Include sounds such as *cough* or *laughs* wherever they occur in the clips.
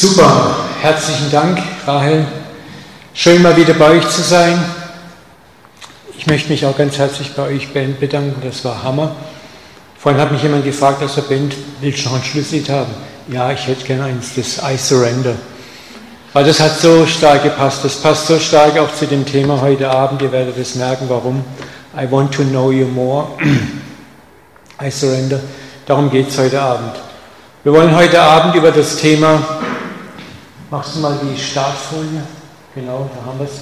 Super, herzlichen Dank, Rahel. Schön mal wieder bei euch zu sein. Ich möchte mich auch ganz herzlich bei euch, Ben, bedanken. Das war Hammer. Vorhin hat mich jemand gefragt, dass der Ben, willst du noch ein Schlusslied haben? Ja, ich hätte gerne eins, das I Surrender. Weil das hat so stark gepasst. Das passt so stark auch zu dem Thema heute Abend. Ihr werdet es merken, warum. I want to know you more. *clears throat* I surrender. Darum geht es heute Abend. Wir wollen heute Abend über das Thema, machst du mal die Startfolie? Genau, da haben wir es.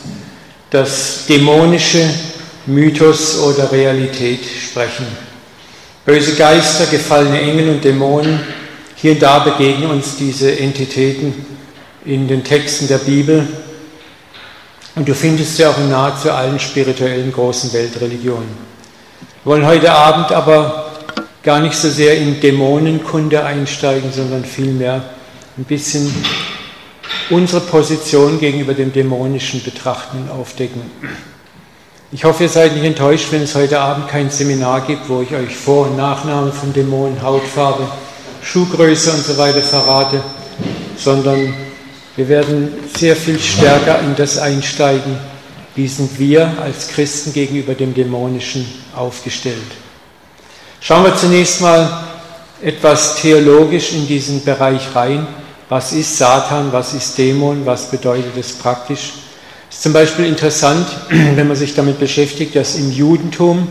Das dämonische Mythos oder Realität sprechen. Böse Geister, gefallene Engel und Dämonen, hier und da begegnen uns diese Entitäten in den Texten der Bibel. Und du findest sie auch in nahezu allen spirituellen großen Weltreligionen. Wir wollen heute Abend aber gar nicht so sehr in Dämonenkunde einsteigen, sondern vielmehr ein bisschen unsere Position gegenüber dem dämonischen Betrachten und aufdecken. Ich hoffe, ihr seid nicht enttäuscht, wenn es heute Abend kein Seminar gibt, wo ich euch Vor- und Nachnamen von Dämonen, Hautfarbe, Schuhgröße und so weiter verrate, sondern wir werden sehr viel stärker in das einsteigen, wie sind wir als Christen gegenüber dem Dämonischen aufgestellt. Schauen wir zunächst mal etwas theologisch in diesen Bereich rein. Was ist Satan? Was ist Dämon? Was bedeutet es praktisch? Es ist zum Beispiel interessant, *clears throat* wenn man sich damit beschäftigt, dass im Judentum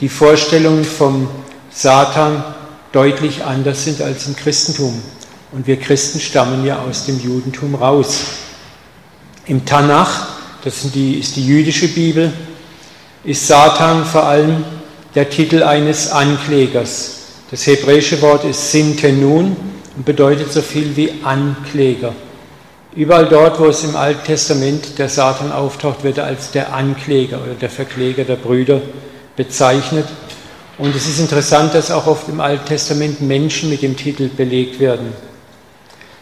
die Vorstellungen vom Satan deutlich anders sind als im Christentum. Und wir Christen stammen ja aus dem Judentum raus. Im Tanach, das die, ist die jüdische Bibel, ist Satan vor allem der Titel eines Anklägers. Das hebräische Wort ist Sintenun und bedeutet so viel wie Ankläger. Überall dort, wo es im Alten Testament der Satan auftaucht, wird er als der Ankläger oder der Verkläger der Brüder bezeichnet. Und es ist interessant, dass auch oft im Alten Testament Menschen mit dem Titel belegt werden.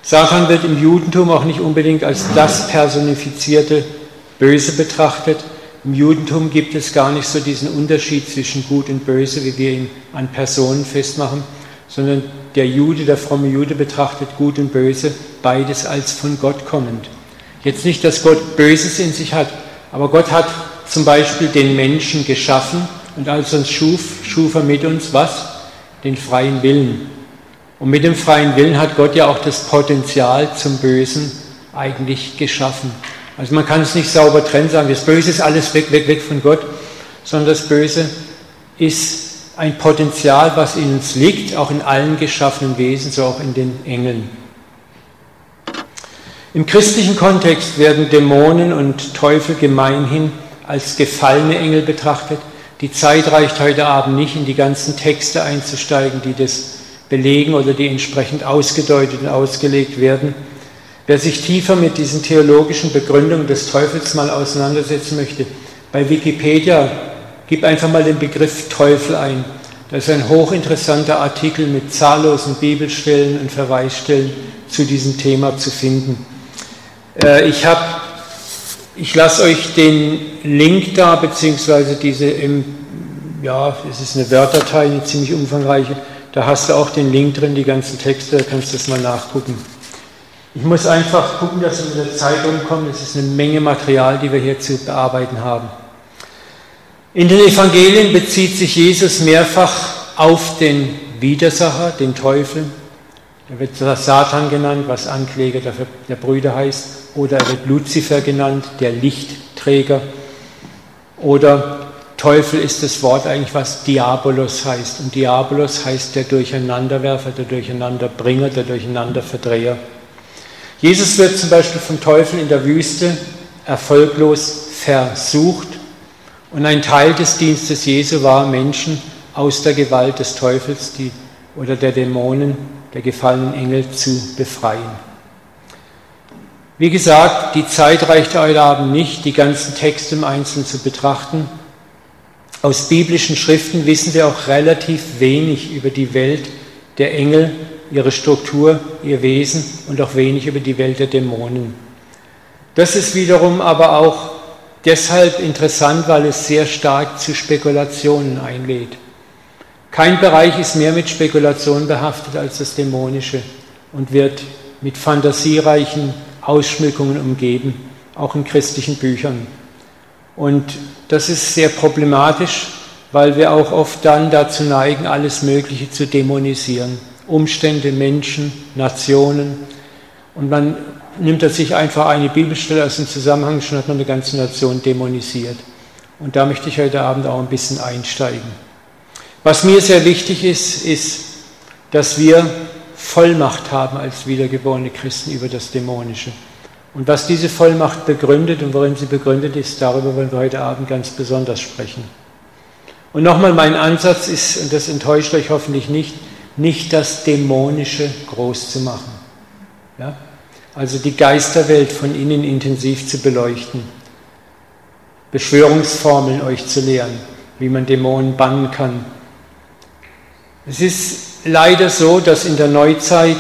Satan wird im Judentum auch nicht unbedingt als das personifizierte Böse betrachtet, im Judentum gibt es gar nicht so diesen Unterschied zwischen Gut und Böse, wie wir ihn an Personen festmachen, sondern der Jude, der fromme Jude betrachtet Gut und Böse beides als von Gott kommend. Jetzt nicht, dass Gott Böses in sich hat, aber Gott hat zum Beispiel den Menschen geschaffen und als uns schuf, schuf er mit uns was? Den freien Willen. Und mit dem freien Willen hat Gott ja auch das Potenzial zum Bösen eigentlich geschaffen. Also man kann es nicht sauber trennen, sagen, das Böse ist alles weg, weg, weg von Gott, sondern das Böse ist ein Potenzial, was in uns liegt, auch in allen geschaffenen Wesen, so auch in den Engeln. Im christlichen Kontext werden Dämonen und Teufel gemeinhin als gefallene Engel betrachtet. Die Zeit reicht heute Abend nicht, in die ganzen Texte einzusteigen, die das belegen oder die entsprechend ausgedeutet und ausgelegt werden. Wer sich tiefer mit diesen theologischen Begründungen des Teufels mal auseinandersetzen möchte, bei Wikipedia gib einfach mal den Begriff Teufel ein. Das ist ein hochinteressanter Artikel mit zahllosen Bibelstellen und Verweisstellen zu diesem Thema zu finden. Äh, ich habe, ich lasse euch den Link da, beziehungsweise diese, im, ja, es ist eine Wörterdatei, eine ziemlich umfangreiche. Da hast du auch den Link drin, die ganzen Texte, da kannst du das mal nachgucken. Ich muss einfach gucken, dass wir mit der Zeit umkommen. Es ist eine Menge Material, die wir hier zu bearbeiten haben. In den Evangelien bezieht sich Jesus mehrfach auf den Widersacher, den Teufel. Er wird Satan genannt, was Ankläger der, der Brüder heißt. Oder er wird Luzifer genannt, der Lichtträger. Oder Teufel ist das Wort eigentlich, was Diabolos heißt. Und Diabolos heißt der Durcheinanderwerfer, der Durcheinanderbringer, der Durcheinanderverdreher. Jesus wird zum Beispiel vom Teufel in der Wüste erfolglos versucht und ein Teil des Dienstes Jesu war, Menschen aus der Gewalt des Teufels die, oder der Dämonen, der gefallenen Engel zu befreien. Wie gesagt, die Zeit reicht heute Abend nicht, die ganzen Texte im Einzelnen zu betrachten. Aus biblischen Schriften wissen wir auch relativ wenig über die Welt der Engel ihre Struktur, ihr Wesen und auch wenig über die Welt der Dämonen. Das ist wiederum aber auch deshalb interessant, weil es sehr stark zu Spekulationen einlädt. Kein Bereich ist mehr mit Spekulationen behaftet als das Dämonische und wird mit fantasiereichen Ausschmückungen umgeben, auch in christlichen Büchern. Und das ist sehr problematisch, weil wir auch oft dann dazu neigen, alles Mögliche zu dämonisieren. Umstände, Menschen, Nationen. Und man nimmt er sich einfach eine Bibelstelle aus dem Zusammenhang, schon hat man eine ganze Nation dämonisiert. Und da möchte ich heute Abend auch ein bisschen einsteigen. Was mir sehr wichtig ist, ist, dass wir Vollmacht haben als wiedergeborene Christen über das Dämonische. Und was diese Vollmacht begründet und worin sie begründet ist, darüber wollen wir heute Abend ganz besonders sprechen. Und nochmal, mein Ansatz ist, und das enttäuscht euch hoffentlich nicht, nicht das Dämonische groß zu machen. Ja? Also die Geisterwelt von innen intensiv zu beleuchten. Beschwörungsformeln euch zu lehren, wie man Dämonen bannen kann. Es ist leider so, dass in der Neuzeit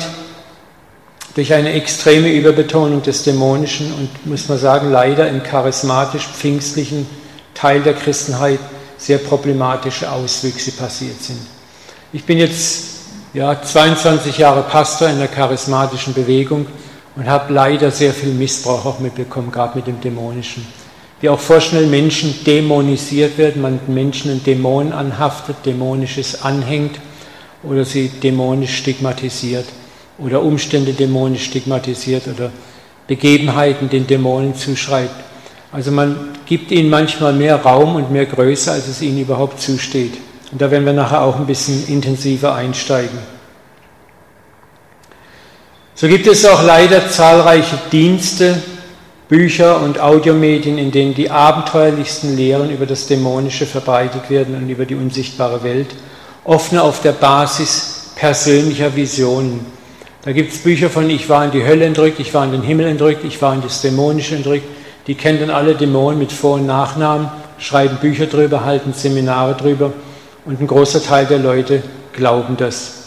durch eine extreme Überbetonung des Dämonischen und, muss man sagen, leider im charismatisch-pfingstlichen Teil der Christenheit sehr problematische Auswüchse passiert sind. Ich bin jetzt ja, 22 Jahre Pastor in der charismatischen Bewegung und habe leider sehr viel Missbrauch auch mitbekommen, gerade mit dem Dämonischen. Wie auch vorschnell Menschen dämonisiert werden, man Menschen einen Dämon anhaftet, Dämonisches anhängt oder sie dämonisch stigmatisiert oder Umstände dämonisch stigmatisiert oder Begebenheiten den Dämonen zuschreibt. Also man gibt ihnen manchmal mehr Raum und mehr Größe, als es ihnen überhaupt zusteht. Und da werden wir nachher auch ein bisschen intensiver einsteigen. So gibt es auch leider zahlreiche Dienste, Bücher und Audiomedien, in denen die abenteuerlichsten Lehren über das Dämonische verbreitet werden und über die unsichtbare Welt, oft nur auf der Basis persönlicher Visionen. Da gibt es Bücher von Ich war in die Hölle entrückt, ich war in den Himmel entrückt, ich war in das Dämonische entrückt. Die kennen dann alle Dämonen mit Vor- und Nachnamen, schreiben Bücher drüber, halten Seminare drüber und ein großer Teil der Leute glauben das.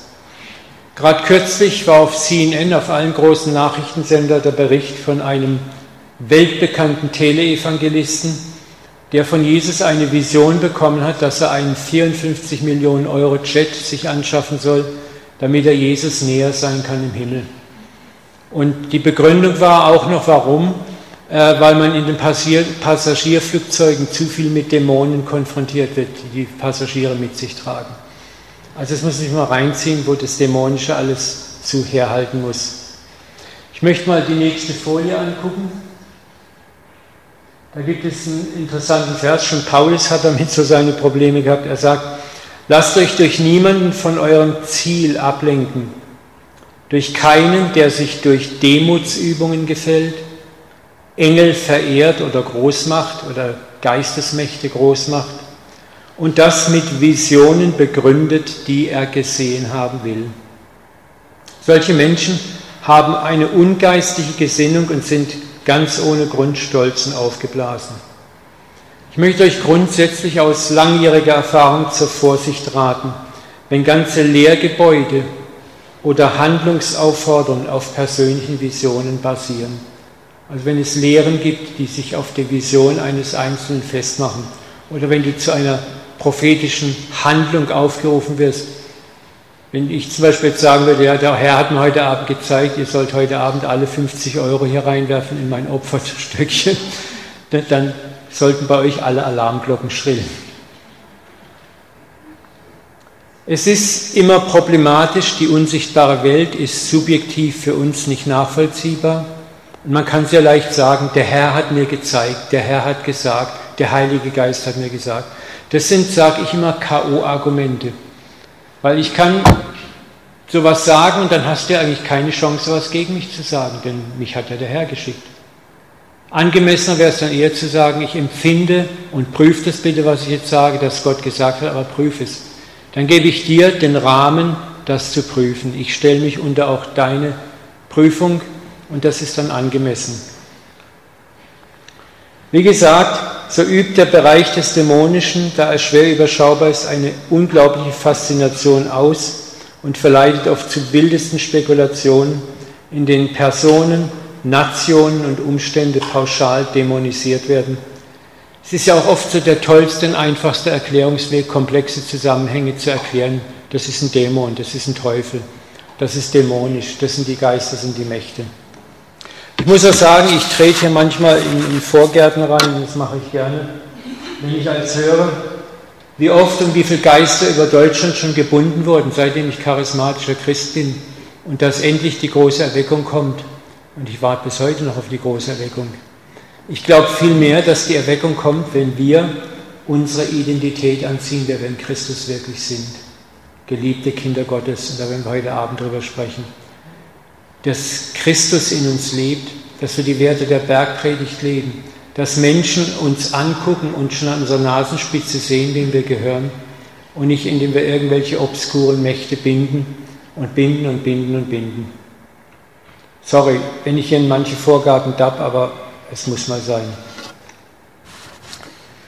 Gerade kürzlich war auf CNN, auf allen großen Nachrichtensender, der Bericht von einem weltbekannten Teleevangelisten, der von Jesus eine Vision bekommen hat, dass er einen 54 Millionen Euro Jet sich anschaffen soll, damit er Jesus näher sein kann im Himmel. Und die Begründung war auch noch, warum? Äh, weil man in den Passagierflugzeugen zu viel mit Dämonen konfrontiert wird, die die Passagiere mit sich tragen. Also es muss sich mal reinziehen, wo das Dämonische alles zu herhalten muss. Ich möchte mal die nächste Folie angucken. Da gibt es einen interessanten Vers, schon Paulus hat damit so seine Probleme gehabt. Er sagt, lasst euch durch niemanden von eurem Ziel ablenken, durch keinen, der sich durch Demutsübungen gefällt, Engel verehrt oder groß macht oder Geistesmächte groß macht und das mit Visionen begründet, die er gesehen haben will. Solche Menschen haben eine ungeistige Gesinnung und sind ganz ohne Grund stolz und aufgeblasen. Ich möchte euch grundsätzlich aus langjähriger Erfahrung zur Vorsicht raten, wenn ganze Lehrgebäude oder Handlungsaufforderungen auf persönlichen Visionen basieren. Also wenn es Lehren gibt, die sich auf der Vision eines Einzelnen festmachen. Oder wenn du zu einer prophetischen Handlung aufgerufen wirst. Wenn ich zum Beispiel jetzt sagen würde, ja, der Herr hat mir heute Abend gezeigt, ihr sollt heute Abend alle 50 Euro hier reinwerfen in mein Opferstöckchen, *laughs* dann sollten bei euch alle Alarmglocken schrillen. Es ist immer problematisch, die unsichtbare Welt ist subjektiv für uns nicht nachvollziehbar. Und man kann sehr leicht sagen, der Herr hat mir gezeigt, der Herr hat gesagt, der Heilige Geist hat mir gesagt. Das sind, sage ich immer, KO-Argumente. Weil ich kann sowas sagen und dann hast du ja eigentlich keine Chance, was gegen mich zu sagen, denn mich hat ja der Herr geschickt. Angemessener wäre es dann eher zu sagen, ich empfinde und prüfe das bitte, was ich jetzt sage, dass Gott gesagt hat, aber prüfe es. Dann gebe ich dir den Rahmen, das zu prüfen. Ich stelle mich unter auch deine Prüfung und das ist dann angemessen. Wie gesagt, so übt der Bereich des Dämonischen, da er schwer überschaubar ist, eine unglaubliche Faszination aus und verleitet oft zu wildesten Spekulationen, in denen Personen, Nationen und Umstände pauschal dämonisiert werden. Es ist ja auch oft so der tollste und einfachste Erklärungsweg, komplexe Zusammenhänge zu erklären. Das ist ein Dämon, das ist ein Teufel. das ist dämonisch, das sind die Geister, das sind die Mächte. Ich muss auch sagen, ich trete hier manchmal in, in Vorgärten rein, das mache ich gerne, wenn ich als höre, wie oft und wie viele Geister über Deutschland schon gebunden wurden, seitdem ich charismatischer Christ bin und dass endlich die große Erweckung kommt. Und ich warte bis heute noch auf die große Erweckung. Ich glaube vielmehr, dass die Erweckung kommt, wenn wir unsere Identität anziehen, wer wir in Christus wirklich sind. Geliebte Kinder Gottes, und da werden wir heute Abend drüber sprechen. Dass Christus in uns lebt, dass wir die Werte der Bergpredigt leben, dass Menschen uns angucken und schon an unserer Nasenspitze sehen, wem wir gehören und nicht indem wir irgendwelche obskuren Mächte binden und binden und binden und binden. Sorry, wenn ich hier in manche Vorgaben dab, aber es muss mal sein.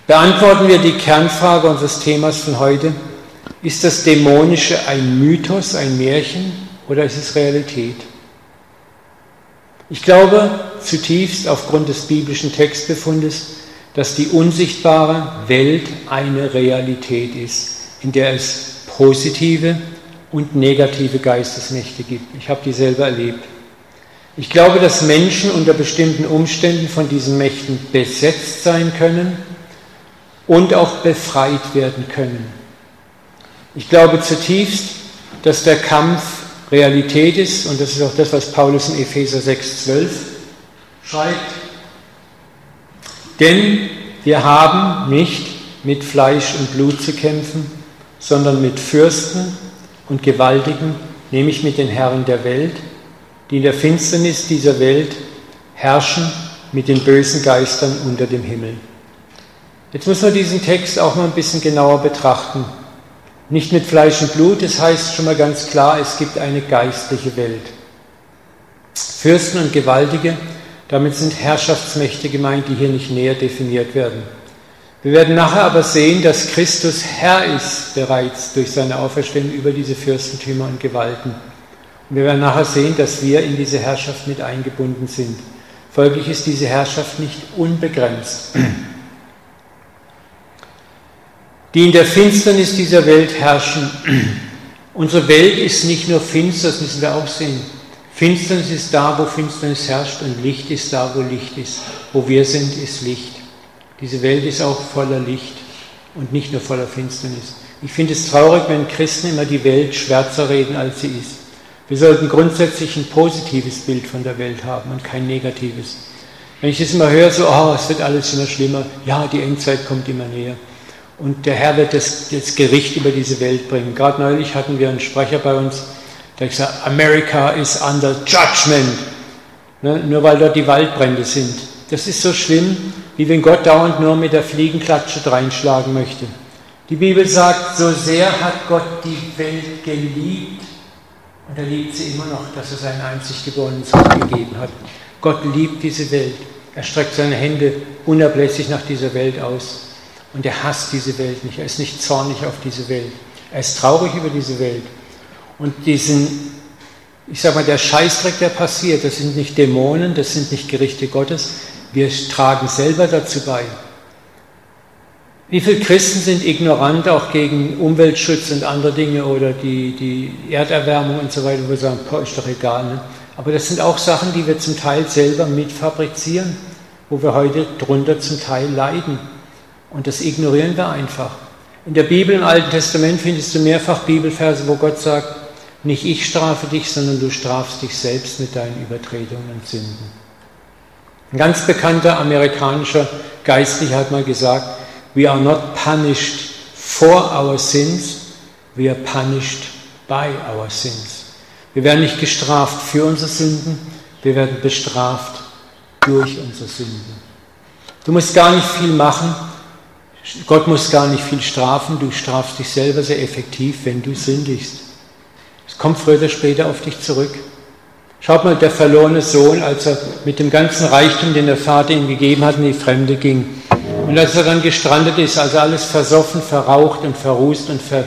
Beantworten wir die Kernfrage unseres Themas von heute. Ist das Dämonische ein Mythos, ein Märchen oder ist es Realität? Ich glaube zutiefst aufgrund des biblischen Textbefundes, dass die unsichtbare Welt eine Realität ist, in der es positive und negative Geistesmächte gibt. Ich habe die selber erlebt. Ich glaube, dass Menschen unter bestimmten Umständen von diesen Mächten besetzt sein können und auch befreit werden können. Ich glaube zutiefst, dass der Kampf Realität ist, und das ist auch das, was Paulus in Epheser 6,12 schreibt. Denn wir haben nicht mit Fleisch und Blut zu kämpfen, sondern mit Fürsten und Gewaltigen, nämlich mit den Herren der Welt, die in der Finsternis dieser Welt herrschen mit den bösen Geistern unter dem Himmel. Jetzt muss man diesen Text auch mal ein bisschen genauer betrachten. Nicht mit Fleisch und Blut, das heißt schon mal ganz klar, es gibt eine geistliche Welt. Fürsten und Gewaltige, damit sind Herrschaftsmächte gemeint, die hier nicht näher definiert werden. Wir werden nachher aber sehen, dass Christus Herr ist bereits durch seine Auferstehung über diese Fürstentümer und Gewalten. Und wir werden nachher sehen, dass wir in diese Herrschaft mit eingebunden sind. Folglich ist diese Herrschaft nicht unbegrenzt. Die in der Finsternis dieser Welt herrschen. *clears throat* Unsere Welt ist nicht nur finster, das müssen wir auch sehen. Finsternis ist da, wo Finsternis herrscht und Licht ist da, wo Licht ist. Wo wir sind, ist Licht. Diese Welt ist auch voller Licht und nicht nur voller Finsternis. Ich finde es traurig, wenn Christen immer die Welt schwärzer reden, als sie ist. Wir sollten grundsätzlich ein positives Bild von der Welt haben und kein negatives. Wenn ich das immer höre, so, oh, es wird alles immer schlimmer, ja, die Endzeit kommt immer näher. Und der Herr wird das, das Gericht über diese Welt bringen. Gerade neulich hatten wir einen Sprecher bei uns, der gesagt America is under judgment. Ne, nur weil dort die Waldbrände sind. Das ist so schlimm, wie wenn Gott dauernd nur mit der Fliegenklatsche reinschlagen möchte. Die Bibel sagt, so sehr hat Gott die Welt geliebt, und er liebt sie immer noch, dass er seinen einzig geborenen Sohn gegeben hat. Gott liebt diese Welt. Er streckt seine Hände unablässig nach dieser Welt aus. Und er hasst diese Welt nicht. Er ist nicht zornig auf diese Welt. Er ist traurig über diese Welt. Und diesen, ich sage mal, der Scheißdreck, der passiert, das sind nicht Dämonen, das sind nicht Gerichte Gottes. Wir tragen selber dazu bei. Wie viele Christen sind ignorant auch gegen Umweltschutz und andere Dinge oder die, die Erderwärmung und so weiter, wo wir sagen, boah, ist doch egal. Ne? Aber das sind auch Sachen, die wir zum Teil selber mitfabrizieren, wo wir heute drunter zum Teil leiden. Und das ignorieren wir einfach. In der Bibel im Alten Testament findest du mehrfach Bibelverse, wo Gott sagt, nicht ich strafe dich, sondern du strafst dich selbst mit deinen Übertretungen und Sünden. Ein ganz bekannter amerikanischer Geistlicher hat mal gesagt, We are not punished for our sins, we are punished by our sins. Wir werden nicht gestraft für unsere Sünden, wir werden bestraft durch unsere Sünden. Du musst gar nicht viel machen, Gott muss gar nicht viel strafen, du strafst dich selber sehr effektiv, wenn du sündigst. Es kommt früher oder später auf dich zurück. Schaut mal, der verlorene Sohn, als er mit dem ganzen Reichtum, den der Vater ihm gegeben hat, in die Fremde ging, und als er dann gestrandet ist, also alles versoffen, verraucht und verrußt und ver,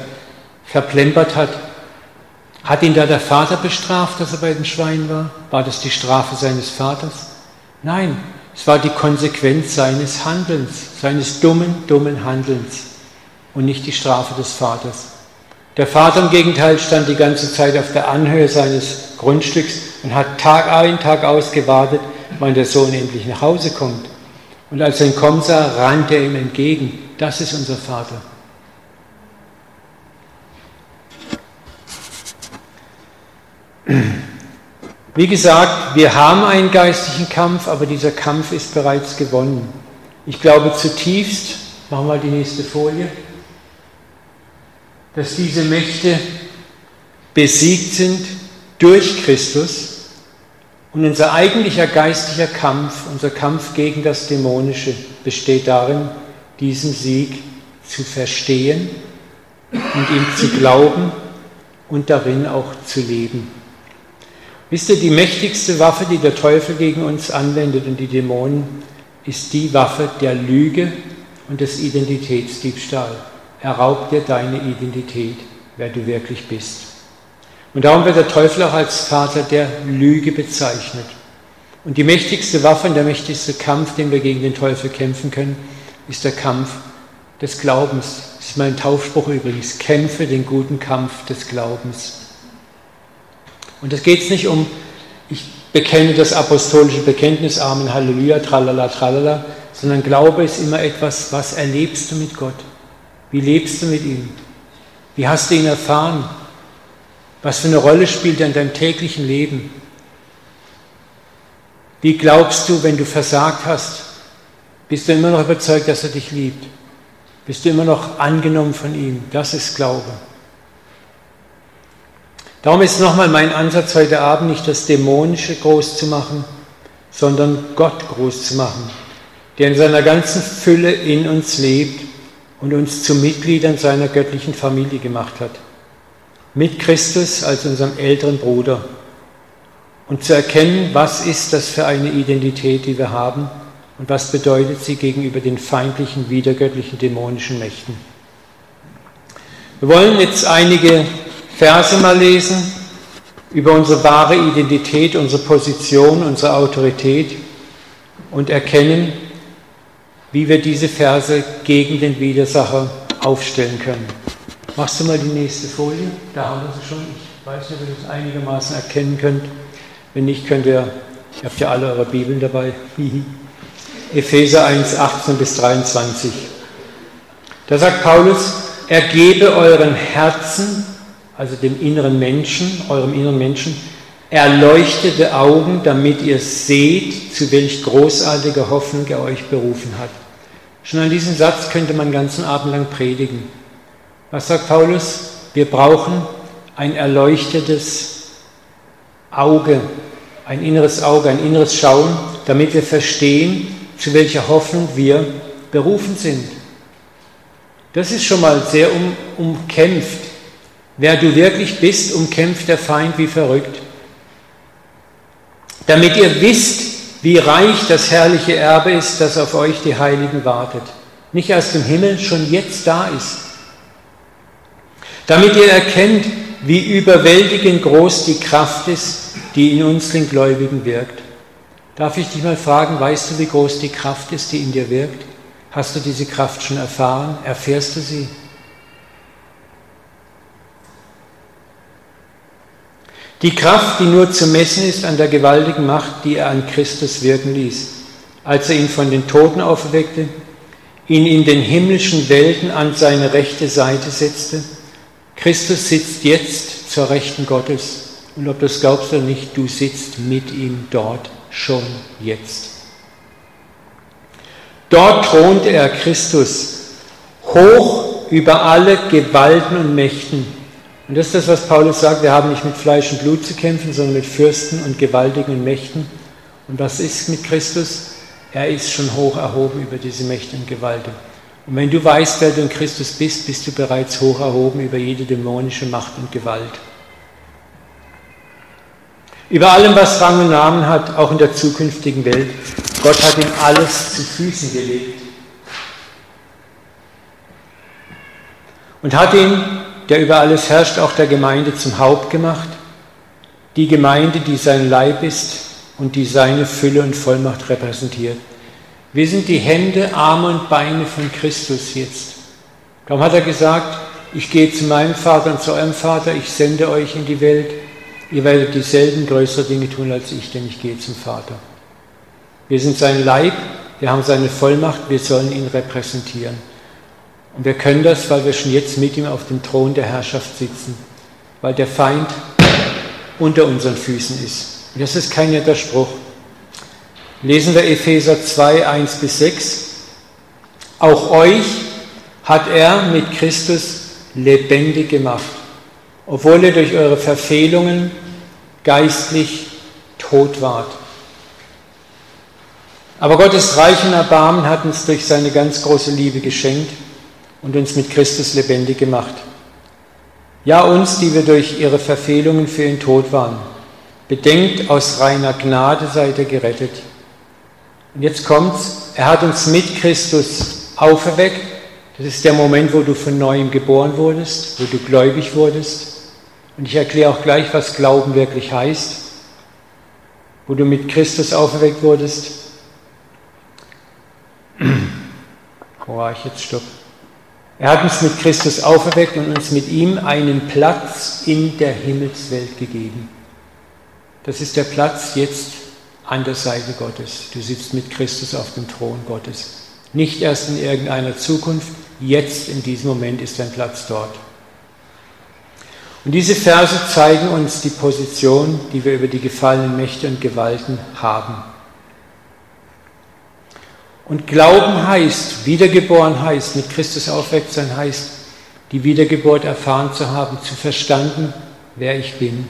verplempert hat, hat ihn da der Vater bestraft, dass er bei den Schweinen war? War das die Strafe seines Vaters? Nein, es war die Konsequenz seines Handelns, seines dummen, dummen Handelns und nicht die Strafe des Vaters. Der Vater im Gegenteil stand die ganze Zeit auf der Anhöhe seines Grundstücks und hat Tag ein, Tag aus gewartet, wann der Sohn endlich nach Hause kommt. Und als er ihn kommen sah, rannte er ihm entgegen. Das ist unser Vater. Wie gesagt, wir haben einen geistlichen Kampf, aber dieser Kampf ist bereits gewonnen. Ich glaube zutiefst, machen wir die nächste Folie, dass diese Mächte besiegt sind durch Christus und unser eigentlicher geistlicher Kampf, unser Kampf gegen das Dämonische besteht darin, diesen Sieg zu verstehen und ihm zu glauben und darin auch zu leben. Wisst ihr, die mächtigste Waffe, die der Teufel gegen uns anwendet und die Dämonen, ist die Waffe der Lüge und des Identitätsdiebstahl. Er raubt dir deine Identität, wer du wirklich bist. Und darum wird der Teufel auch als Vater der Lüge bezeichnet. Und die mächtigste Waffe und der mächtigste Kampf, den wir gegen den Teufel kämpfen können, ist der Kampf des Glaubens. Das ist mein Taufspruch übrigens. Kämpfe den guten Kampf des Glaubens. Und es geht nicht um, ich bekenne das apostolische Bekenntnis, Amen, Halleluja, tralala, tralala, sondern Glaube ist immer etwas, was erlebst du mit Gott? Wie lebst du mit ihm? Wie hast du ihn erfahren? Was für eine Rolle spielt er in deinem täglichen Leben? Wie glaubst du, wenn du versagt hast? Bist du immer noch überzeugt, dass er dich liebt? Bist du immer noch angenommen von ihm? Das ist Glaube. Darum ist nochmal mein Ansatz heute Abend nicht das Dämonische groß zu machen, sondern Gott groß zu machen, der in seiner ganzen Fülle in uns lebt und uns zu Mitgliedern seiner göttlichen Familie gemacht hat. Mit Christus als unserem älteren Bruder. Und zu erkennen, was ist das für eine Identität, die wir haben und was bedeutet sie gegenüber den feindlichen, widergöttlichen, dämonischen Mächten. Wir wollen jetzt einige Verse mal lesen über unsere wahre Identität, unsere Position, unsere Autorität und erkennen, wie wir diese Verse gegen den Widersacher aufstellen können. Machst du mal die nächste Folie? Da haben wir sie schon. Ich weiß nicht, ob ihr das einigermaßen erkennen könnt. Wenn nicht, könnt ihr, ihr habt ja alle eure Bibeln dabei. *laughs* Epheser 1, 18 bis 23. Da sagt Paulus, ergebe euren Herzen also dem inneren Menschen, eurem inneren Menschen, erleuchtete Augen, damit ihr seht, zu welch großartiger Hoffnung er euch berufen hat. Schon an diesem Satz könnte man den ganzen Abend lang predigen. Was sagt Paulus? Wir brauchen ein erleuchtetes Auge, ein inneres Auge, ein inneres Schauen, damit wir verstehen, zu welcher Hoffnung wir berufen sind. Das ist schon mal sehr um, umkämpft. Wer du wirklich bist, umkämpft der Feind wie verrückt. Damit ihr wisst, wie reich das herrliche Erbe ist, das auf euch die Heiligen wartet. Nicht erst im Himmel, schon jetzt da ist. Damit ihr erkennt, wie überwältigend groß die Kraft ist, die in uns den Gläubigen wirkt. Darf ich dich mal fragen, weißt du, wie groß die Kraft ist, die in dir wirkt? Hast du diese Kraft schon erfahren? Erfährst du sie? Die Kraft, die nur zu messen ist an der gewaltigen Macht, die er an Christus wirken ließ, als er ihn von den Toten auferweckte, ihn in den himmlischen Welten an seine rechte Seite setzte. Christus sitzt jetzt zur Rechten Gottes. Und ob du es glaubst oder nicht, du sitzt mit ihm dort schon jetzt. Dort thront er Christus hoch über alle Gewalten und Mächten und das ist das, was Paulus sagt, wir haben nicht mit Fleisch und Blut zu kämpfen, sondern mit Fürsten und gewaltigen Mächten. Und was ist mit Christus? Er ist schon hoch erhoben über diese Mächte und Gewalten. Und wenn du weißt, wer du in Christus bist, bist du bereits hoch erhoben über jede dämonische Macht und Gewalt. Über allem, was Rang und Namen hat, auch in der zukünftigen Welt. Gott hat ihm alles zu Füßen gelegt. Und hat ihn der über alles herrscht, auch der Gemeinde zum Haupt gemacht. Die Gemeinde, die sein Leib ist und die seine Fülle und Vollmacht repräsentiert. Wir sind die Hände, Arme und Beine von Christus jetzt. Darum hat er gesagt, ich gehe zu meinem Vater und zu eurem Vater, ich sende euch in die Welt, ihr werdet dieselben größere Dinge tun als ich, denn ich gehe zum Vater. Wir sind sein Leib, wir haben seine Vollmacht, wir sollen ihn repräsentieren. Und wir können das, weil wir schon jetzt mit ihm auf dem Thron der Herrschaft sitzen, weil der Feind unter unseren Füßen ist. Und das ist kein netter Spruch. Lesen wir Epheser 2, 1 bis 6. Auch euch hat er mit Christus lebendig gemacht, obwohl ihr durch eure Verfehlungen geistlich tot wart. Aber Gottes reichen Erbarmen hat uns durch seine ganz große Liebe geschenkt und uns mit Christus lebendig gemacht. Ja, uns, die wir durch ihre Verfehlungen für ihn tot waren. Bedenkt, aus reiner Gnade seid ihr gerettet. Und jetzt kommt's, er hat uns mit Christus auferweckt. Das ist der Moment, wo du von neuem geboren wurdest, wo du gläubig wurdest. Und ich erkläre auch gleich, was Glauben wirklich heißt. Wo du mit Christus auferweckt wurdest. *clears throat* Wo ich jetzt? Stopp. Er hat uns mit Christus auferweckt und uns mit ihm einen Platz in der Himmelswelt gegeben. Das ist der Platz jetzt an der Seite Gottes. Du sitzt mit Christus auf dem Thron Gottes. Nicht erst in irgendeiner Zukunft, jetzt in diesem Moment ist dein Platz dort. Und diese Verse zeigen uns die Position, die wir über die gefallenen Mächte und Gewalten haben. Und Glauben heißt, wiedergeboren heißt, mit Christus aufweckt sein heißt, die Wiedergeburt erfahren zu haben, zu verstanden, wer ich bin.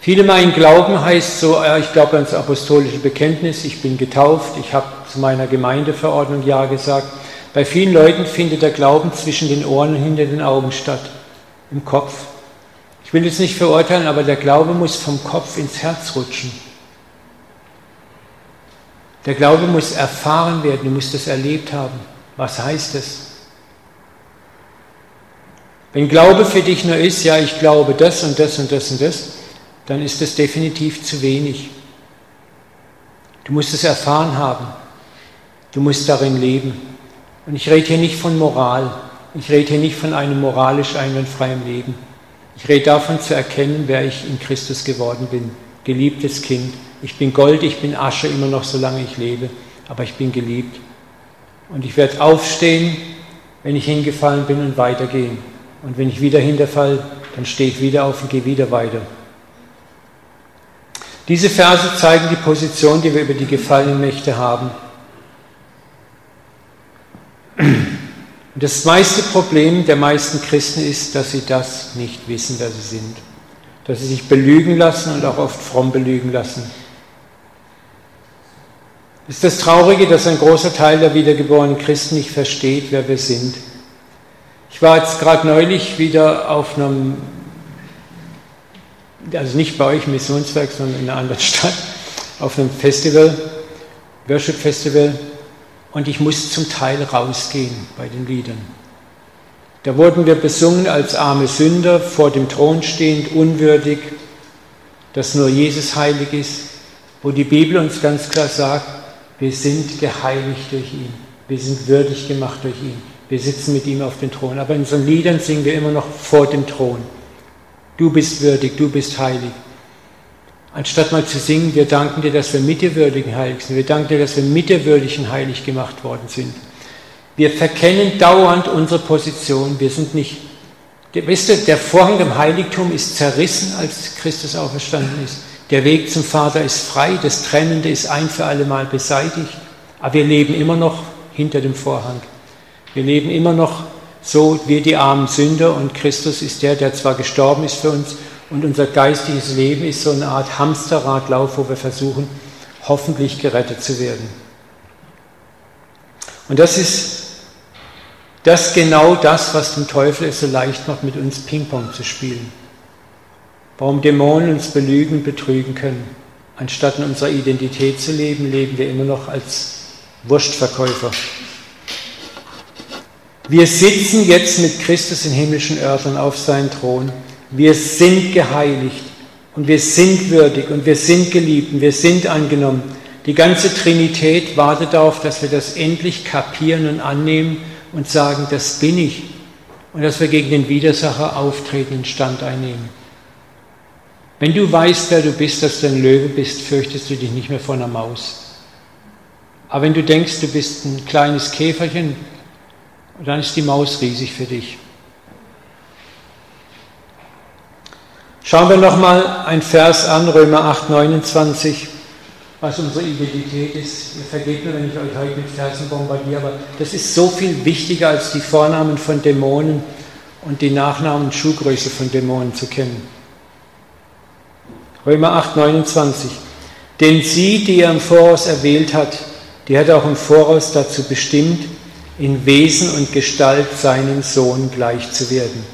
Viele meinen, Glauben heißt so, ich glaube ans apostolische Bekenntnis, ich bin getauft, ich habe zu meiner Gemeindeverordnung Ja gesagt. Bei vielen Leuten findet der Glauben zwischen den Ohren und hinter den Augen statt, im Kopf. Ich will jetzt nicht verurteilen, aber der Glaube muss vom Kopf ins Herz rutschen. Der Glaube muss erfahren werden, du musst es erlebt haben. Was heißt es? Wenn Glaube für dich nur ist, ja, ich glaube das und das und das und das, dann ist das definitiv zu wenig. Du musst es erfahren haben. Du musst darin leben. Und ich rede hier nicht von Moral. Ich rede hier nicht von einem moralisch einwandfreien Leben. Ich rede davon zu erkennen, wer ich in Christus geworden bin. Geliebtes Kind. Ich bin Gold, ich bin Asche immer noch, solange ich lebe, aber ich bin geliebt. Und ich werde aufstehen, wenn ich hingefallen bin und weitergehen. Und wenn ich wieder hinterfall, dann stehe ich wieder auf und gehe wieder weiter. Diese Verse zeigen die Position, die wir über die gefallenen Mächte haben. Und das meiste Problem der meisten Christen ist, dass sie das nicht wissen, wer sie sind. Dass sie sich belügen lassen und auch oft fromm belügen lassen ist das Traurige, dass ein großer Teil der wiedergeborenen Christen nicht versteht, wer wir sind. Ich war jetzt gerade neulich wieder auf einem, also nicht bei euch im Missionswerk, sondern in einer anderen *laughs* Stadt, auf einem Festival, Worship Festival, und ich musste zum Teil rausgehen bei den Liedern. Da wurden wir besungen als arme Sünder, vor dem Thron stehend, unwürdig, dass nur Jesus heilig ist, wo die Bibel uns ganz klar sagt, wir sind geheiligt durch ihn. Wir sind würdig gemacht durch ihn. Wir sitzen mit ihm auf dem Thron. Aber in unseren Liedern singen wir immer noch vor dem Thron. Du bist würdig, du bist heilig. Anstatt mal zu singen, wir danken dir, dass wir mit dir würdigen heilig sind. Wir danken dir, dass wir mit dir würdigen heilig gemacht worden sind. Wir verkennen dauernd unsere Position. Wir sind nicht, wisst ihr, der Vorhang im Heiligtum ist zerrissen, als Christus auferstanden ist. Der Weg zum Vater ist frei, das Trennende ist ein für alle Mal beseitigt, aber wir leben immer noch hinter dem Vorhang. Wir leben immer noch so wie die armen Sünder und Christus ist der, der zwar gestorben ist für uns und unser geistiges Leben ist so eine Art Hamsterradlauf, wo wir versuchen, hoffentlich gerettet zu werden. Und das ist das genau das, was dem Teufel es so leicht macht, mit uns Ping-Pong zu spielen warum Dämonen uns belügen, betrügen können. Anstatt in unserer Identität zu leben, leben wir immer noch als Wurstverkäufer. Wir sitzen jetzt mit Christus in himmlischen Örtern auf seinem Thron. Wir sind geheiligt und wir sind würdig und wir sind geliebt und wir sind angenommen. Die ganze Trinität wartet darauf, dass wir das endlich kapieren und annehmen und sagen, das bin ich. und dass wir gegen den Widersacher auftreten und Stand einnehmen. Wenn du weißt, wer du bist, dass du ein Löwe bist, fürchtest du dich nicht mehr vor einer Maus. Aber wenn du denkst, du bist ein kleines Käferchen, dann ist die Maus riesig für dich. Schauen wir nochmal ein Vers an, Römer 8, 29 was unsere Identität ist. Ihr vergebt mir, wenn ich euch heute mit Versen bombardiere, aber das ist so viel wichtiger als die Vornamen von Dämonen und die Nachnamen und Schuhgröße von Dämonen zu kennen. Römer 8, 29. Denn sie, die er im Voraus erwählt hat, die hat er auch im Voraus dazu bestimmt, in Wesen und Gestalt seinem Sohn gleich zu werden.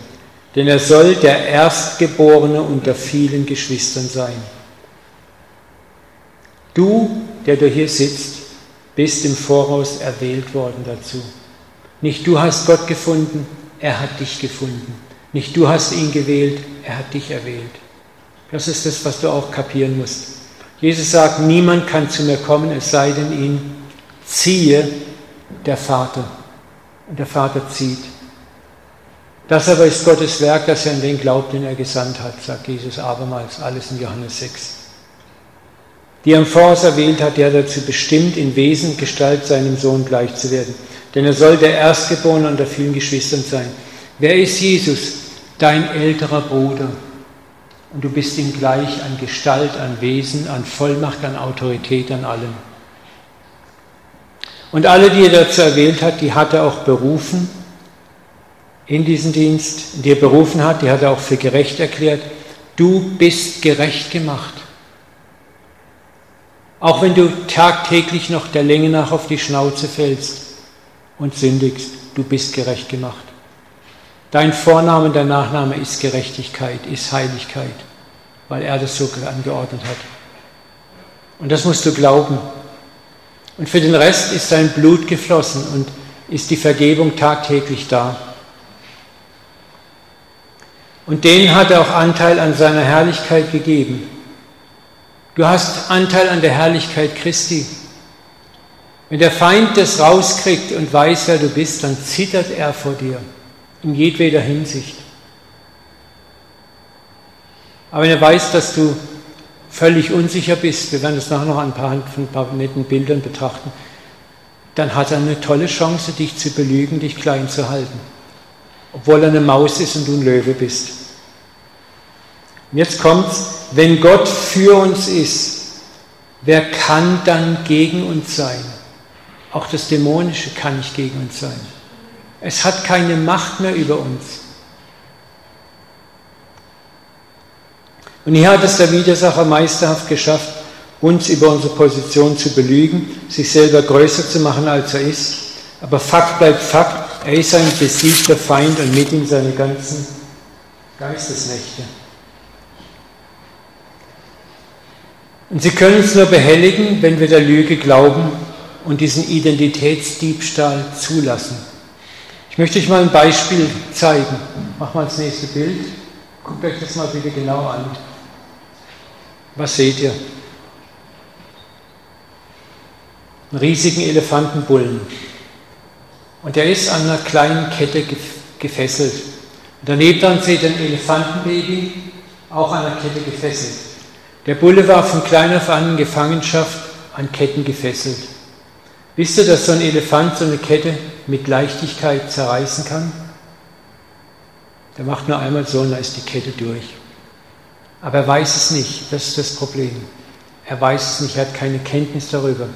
Denn er soll der Erstgeborene unter vielen Geschwistern sein. Du, der du hier sitzt, bist im Voraus erwählt worden dazu. Nicht du hast Gott gefunden, er hat dich gefunden. Nicht du hast ihn gewählt, er hat dich erwählt. Das ist das, was du auch kapieren musst. Jesus sagt, niemand kann zu mir kommen, es sei denn ihn ziehe der Vater. Und der Vater zieht. Das aber ist Gottes Werk, dass er an den glaubt, den er gesandt hat, sagt Jesus abermals, alles in Johannes 6 die er im Voraus erwählt hat, der dazu bestimmt, in Wesen Gestalt seinem Sohn gleich zu werden. Denn er soll der Erstgeborene unter vielen Geschwistern sein. Wer ist Jesus? Dein älterer Bruder. Und du bist ihm gleich an Gestalt, an Wesen, an Vollmacht, an Autorität, an allem. Und alle, die er dazu erwählt hat, die hat er auch berufen in diesen Dienst, die er berufen hat, die hat er auch für gerecht erklärt. Du bist gerecht gemacht. Auch wenn du tagtäglich noch der Länge nach auf die Schnauze fällst und sündigst, du bist gerecht gemacht. Dein Vorname, dein Nachname ist Gerechtigkeit, ist Heiligkeit, weil er das so angeordnet hat. Und das musst du glauben. Und für den Rest ist dein Blut geflossen und ist die Vergebung tagtäglich da. Und denen hat er auch Anteil an seiner Herrlichkeit gegeben. Du hast Anteil an der Herrlichkeit Christi. Wenn der Feind das rauskriegt und weiß, wer du bist, dann zittert er vor dir in jedweder Hinsicht. Aber wenn er weiß, dass du völlig unsicher bist, wir werden das nachher noch an ein paar, ein paar netten Bildern betrachten, dann hat er eine tolle Chance, dich zu belügen, dich klein zu halten, obwohl er eine Maus ist und du ein Löwe bist. Und jetzt kommt's, wenn Gott für uns ist, wer kann dann gegen uns sein? Auch das Dämonische kann nicht gegen uns sein. Es hat keine Macht mehr über uns. Und hier hat es der Widersacher meisterhaft geschafft, uns über unsere Position zu belügen, sich selber größer zu machen, als er ist. Aber Fakt bleibt Fakt, er ist ein besiegter Feind und mit ihm seine ganzen Geistesnächte. Und sie können es nur behelligen, wenn wir der Lüge glauben und diesen Identitätsdiebstahl zulassen. Ich möchte euch mal ein Beispiel zeigen. Mach mal das nächste Bild. Guckt euch das mal bitte genau an. Was seht ihr? Einen riesigen Elefantenbullen. Und der ist an einer kleinen Kette gefesselt. Und daneben dann seht ihr ein Elefantenbaby, auch an einer Kette gefesselt. Der Bulle war von klein auf an in Gefangenschaft an Ketten gefesselt. Wisst ihr, dass so ein Elefant so eine Kette mit Leichtigkeit zerreißen kann? Der macht nur einmal so und dann ist die Kette durch. Aber er weiß es nicht, das ist das Problem. Er weiß es nicht, er hat keine Kenntnis darüber.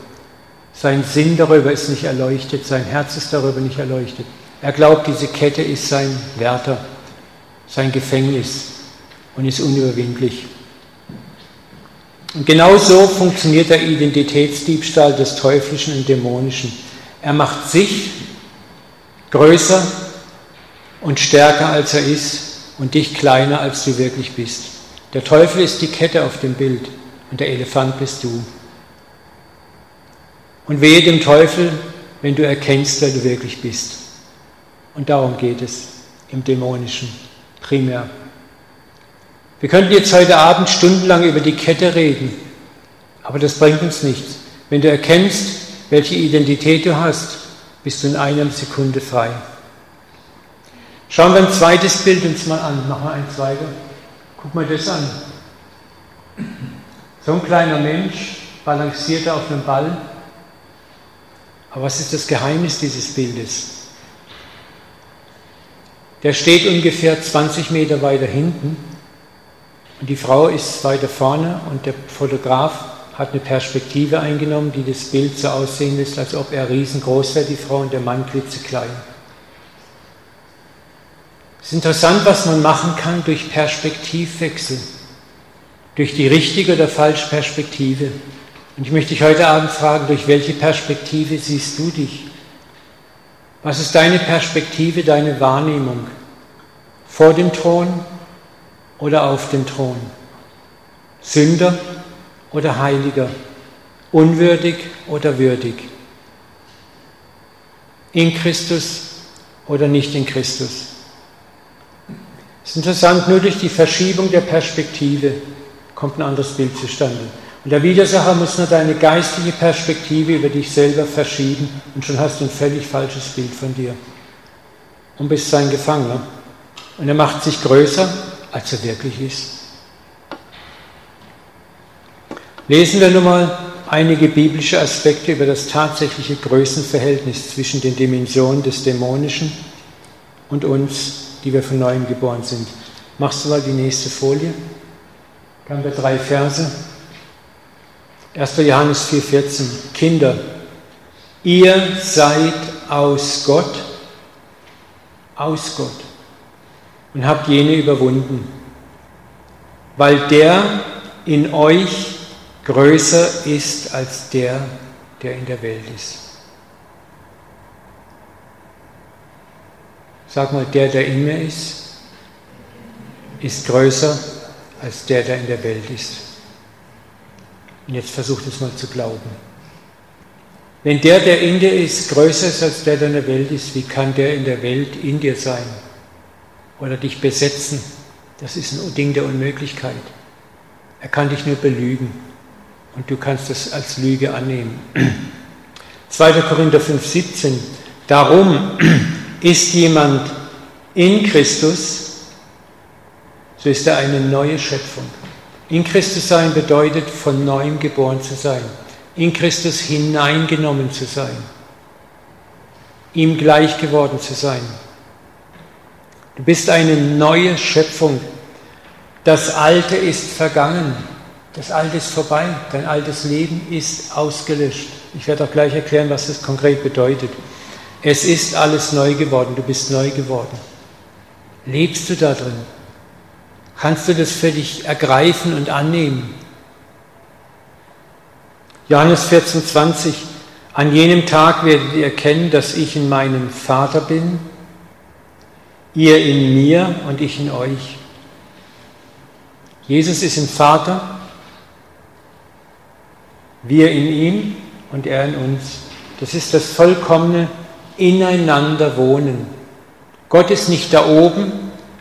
Sein Sinn darüber ist nicht erleuchtet, sein Herz ist darüber nicht erleuchtet. Er glaubt, diese Kette ist sein Wärter, sein Gefängnis und ist unüberwindlich. Und genau so funktioniert der Identitätsdiebstahl des Teuflischen und Dämonischen. Er macht sich größer und stärker als er ist und dich kleiner als du wirklich bist. Der Teufel ist die Kette auf dem Bild und der Elefant bist du. Und wehe dem Teufel, wenn du erkennst, wer du wirklich bist. Und darum geht es im Dämonischen primär. Wir könnten jetzt heute Abend stundenlang über die Kette reden, aber das bringt uns nichts. Wenn du erkennst, welche Identität du hast, bist du in einer Sekunde frei. Schauen wir ein zweites Bild uns mal an. Machen wir eins weiter. Guck mal das an. So ein kleiner Mensch balanciert auf einem Ball. Aber was ist das Geheimnis dieses Bildes? Der steht ungefähr 20 Meter weiter hinten und die Frau ist weiter vorne und der Fotograf hat eine Perspektive eingenommen, die das Bild so aussehen lässt, als ob er riesengroß wäre, die Frau, und der Mann klitzeklein. Es ist interessant, was man machen kann durch Perspektivwechsel, durch die richtige oder falsche Perspektive. Und ich möchte dich heute Abend fragen, durch welche Perspektive siehst du dich? Was ist deine Perspektive, deine Wahrnehmung? Vor dem Thron oder auf dem Thron? Sünder oder Heiliger? Unwürdig oder würdig? In Christus oder nicht in Christus? Ist interessant, nur durch die Verschiebung der Perspektive kommt ein anderes Bild zustande. Und der Widersacher muss nur deine geistige Perspektive über dich selber verschieben und schon hast du ein völlig falsches Bild von dir und bist sein Gefangener. Und er macht sich größer, als er wirklich ist. Lesen wir nun mal einige biblische Aspekte über das tatsächliche Größenverhältnis zwischen den Dimensionen des Dämonischen und uns, die wir von neuem geboren sind. Machst du mal die nächste Folie? Da haben wir drei Verse. 1. Johannes 4,14. Kinder, ihr seid aus Gott, aus Gott und habt jene überwunden, weil der in euch größer ist als der, der in der Welt ist. Sag mal, der, der in mir ist, ist größer als der, der in der Welt ist. Und jetzt versucht es mal zu glauben. Wenn der, der in dir ist, größer ist als der, der in der Welt ist, wie kann der in der Welt in dir sein oder dich besetzen? Das ist ein Ding der Unmöglichkeit. Er kann dich nur belügen und du kannst das als Lüge annehmen. *clears throat* 2. Korinther 5, 17. Darum ist jemand in Christus, so ist er eine neue Schöpfung. In Christus sein bedeutet, von neuem geboren zu sein, in Christus hineingenommen zu sein, ihm gleich geworden zu sein. Du bist eine neue Schöpfung. Das Alte ist vergangen. Das Alte ist vorbei. Dein altes Leben ist ausgelöscht. Ich werde auch gleich erklären, was das konkret bedeutet. Es ist alles neu geworden. Du bist neu geworden. Lebst du da drin? Kannst du das für dich ergreifen und annehmen? Johannes 14, 20. An jenem Tag werdet ihr erkennen, dass ich in meinem Vater bin, ihr in mir und ich in euch. Jesus ist im Vater, wir in ihm und er in uns. Das ist das vollkommene Ineinander wohnen. Gott ist nicht da oben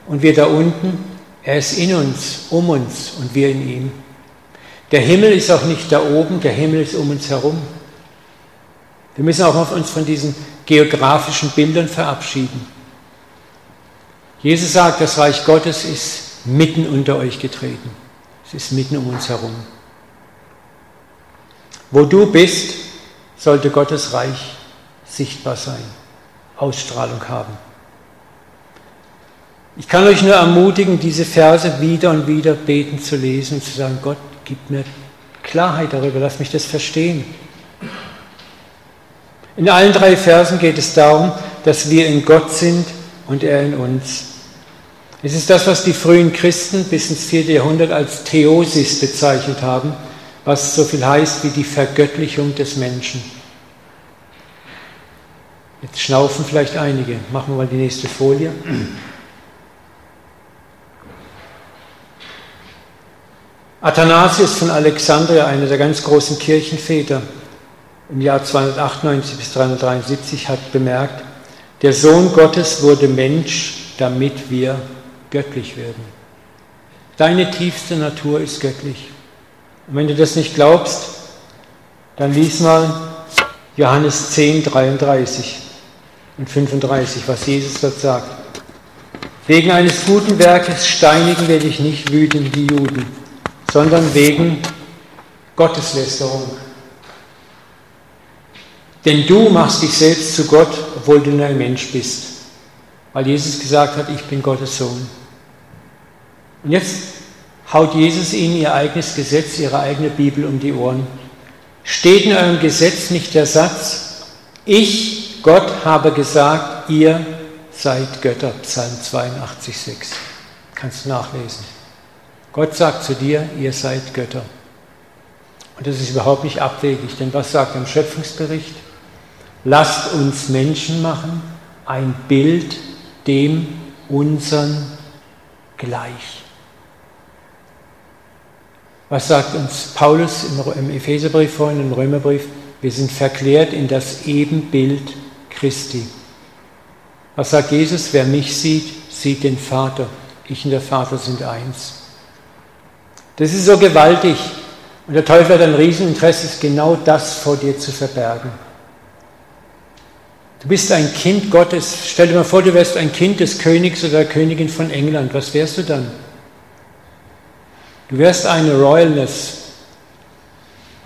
und wir da unten, er ist in uns, um uns und wir in ihm. Der Himmel ist auch nicht da oben, der Himmel ist um uns herum. Wir müssen auch uns von diesen geografischen Bildern verabschieden. Jesus sagt, das Reich Gottes ist mitten unter euch getreten. Es ist mitten um uns herum. Wo du bist, sollte Gottes Reich sichtbar sein, Ausstrahlung haben. Ich kann euch nur ermutigen, diese Verse wieder und wieder beten zu lesen und zu sagen, Gott, gib mir Klarheit darüber, lass mich das verstehen. In allen drei Versen geht es darum, dass wir in Gott sind und er in uns. Es ist das, was die frühen Christen bis ins vierte Jahrhundert als Theosis bezeichnet haben, was so viel heißt wie die Vergöttlichung des Menschen. Jetzt schnaufen vielleicht einige. Machen wir mal die nächste Folie. Athanasius von Alexandria, einer der ganz großen Kirchenväter, im Jahr 298 bis 373 hat bemerkt, der Sohn Gottes wurde Mensch, damit wir göttlich werden. Deine tiefste Natur ist göttlich. Und wenn du das nicht glaubst, dann lies mal Johannes 10, 33 und 35, was Jesus dort sagt. Wegen eines guten Werkes steinigen werde ich nicht wüten die Juden, sondern wegen Gotteslästerung. Denn du machst dich selbst zu Gott, obwohl du nur ein Mensch bist. Weil Jesus gesagt hat, ich bin Gottes Sohn. Und jetzt haut Jesus ihnen ihr eigenes Gesetz, ihre eigene Bibel um die Ohren. Steht in eurem Gesetz nicht der Satz, ich, Gott, habe gesagt, ihr seid Götter, Psalm 82, 6. Kannst du nachlesen. Gott sagt zu dir, ihr seid Götter. Und das ist überhaupt nicht abwegig, denn was sagt er im Schöpfungsbericht? Lasst uns Menschen machen, ein Bild dem unseren gleich. Was sagt uns Paulus im Epheserbrief vorhin, im Römerbrief? Wir sind verklärt in das Ebenbild Christi. Was sagt Jesus? Wer mich sieht, sieht den Vater. Ich und der Vater sind eins. Das ist so gewaltig. Und der Teufel hat ein Rieseninteresse, genau das vor dir zu verbergen. Du bist ein Kind Gottes. Stell dir mal vor, du wärst ein Kind des Königs oder der Königin von England. Was wärst du dann? Du wärst eine Royalness,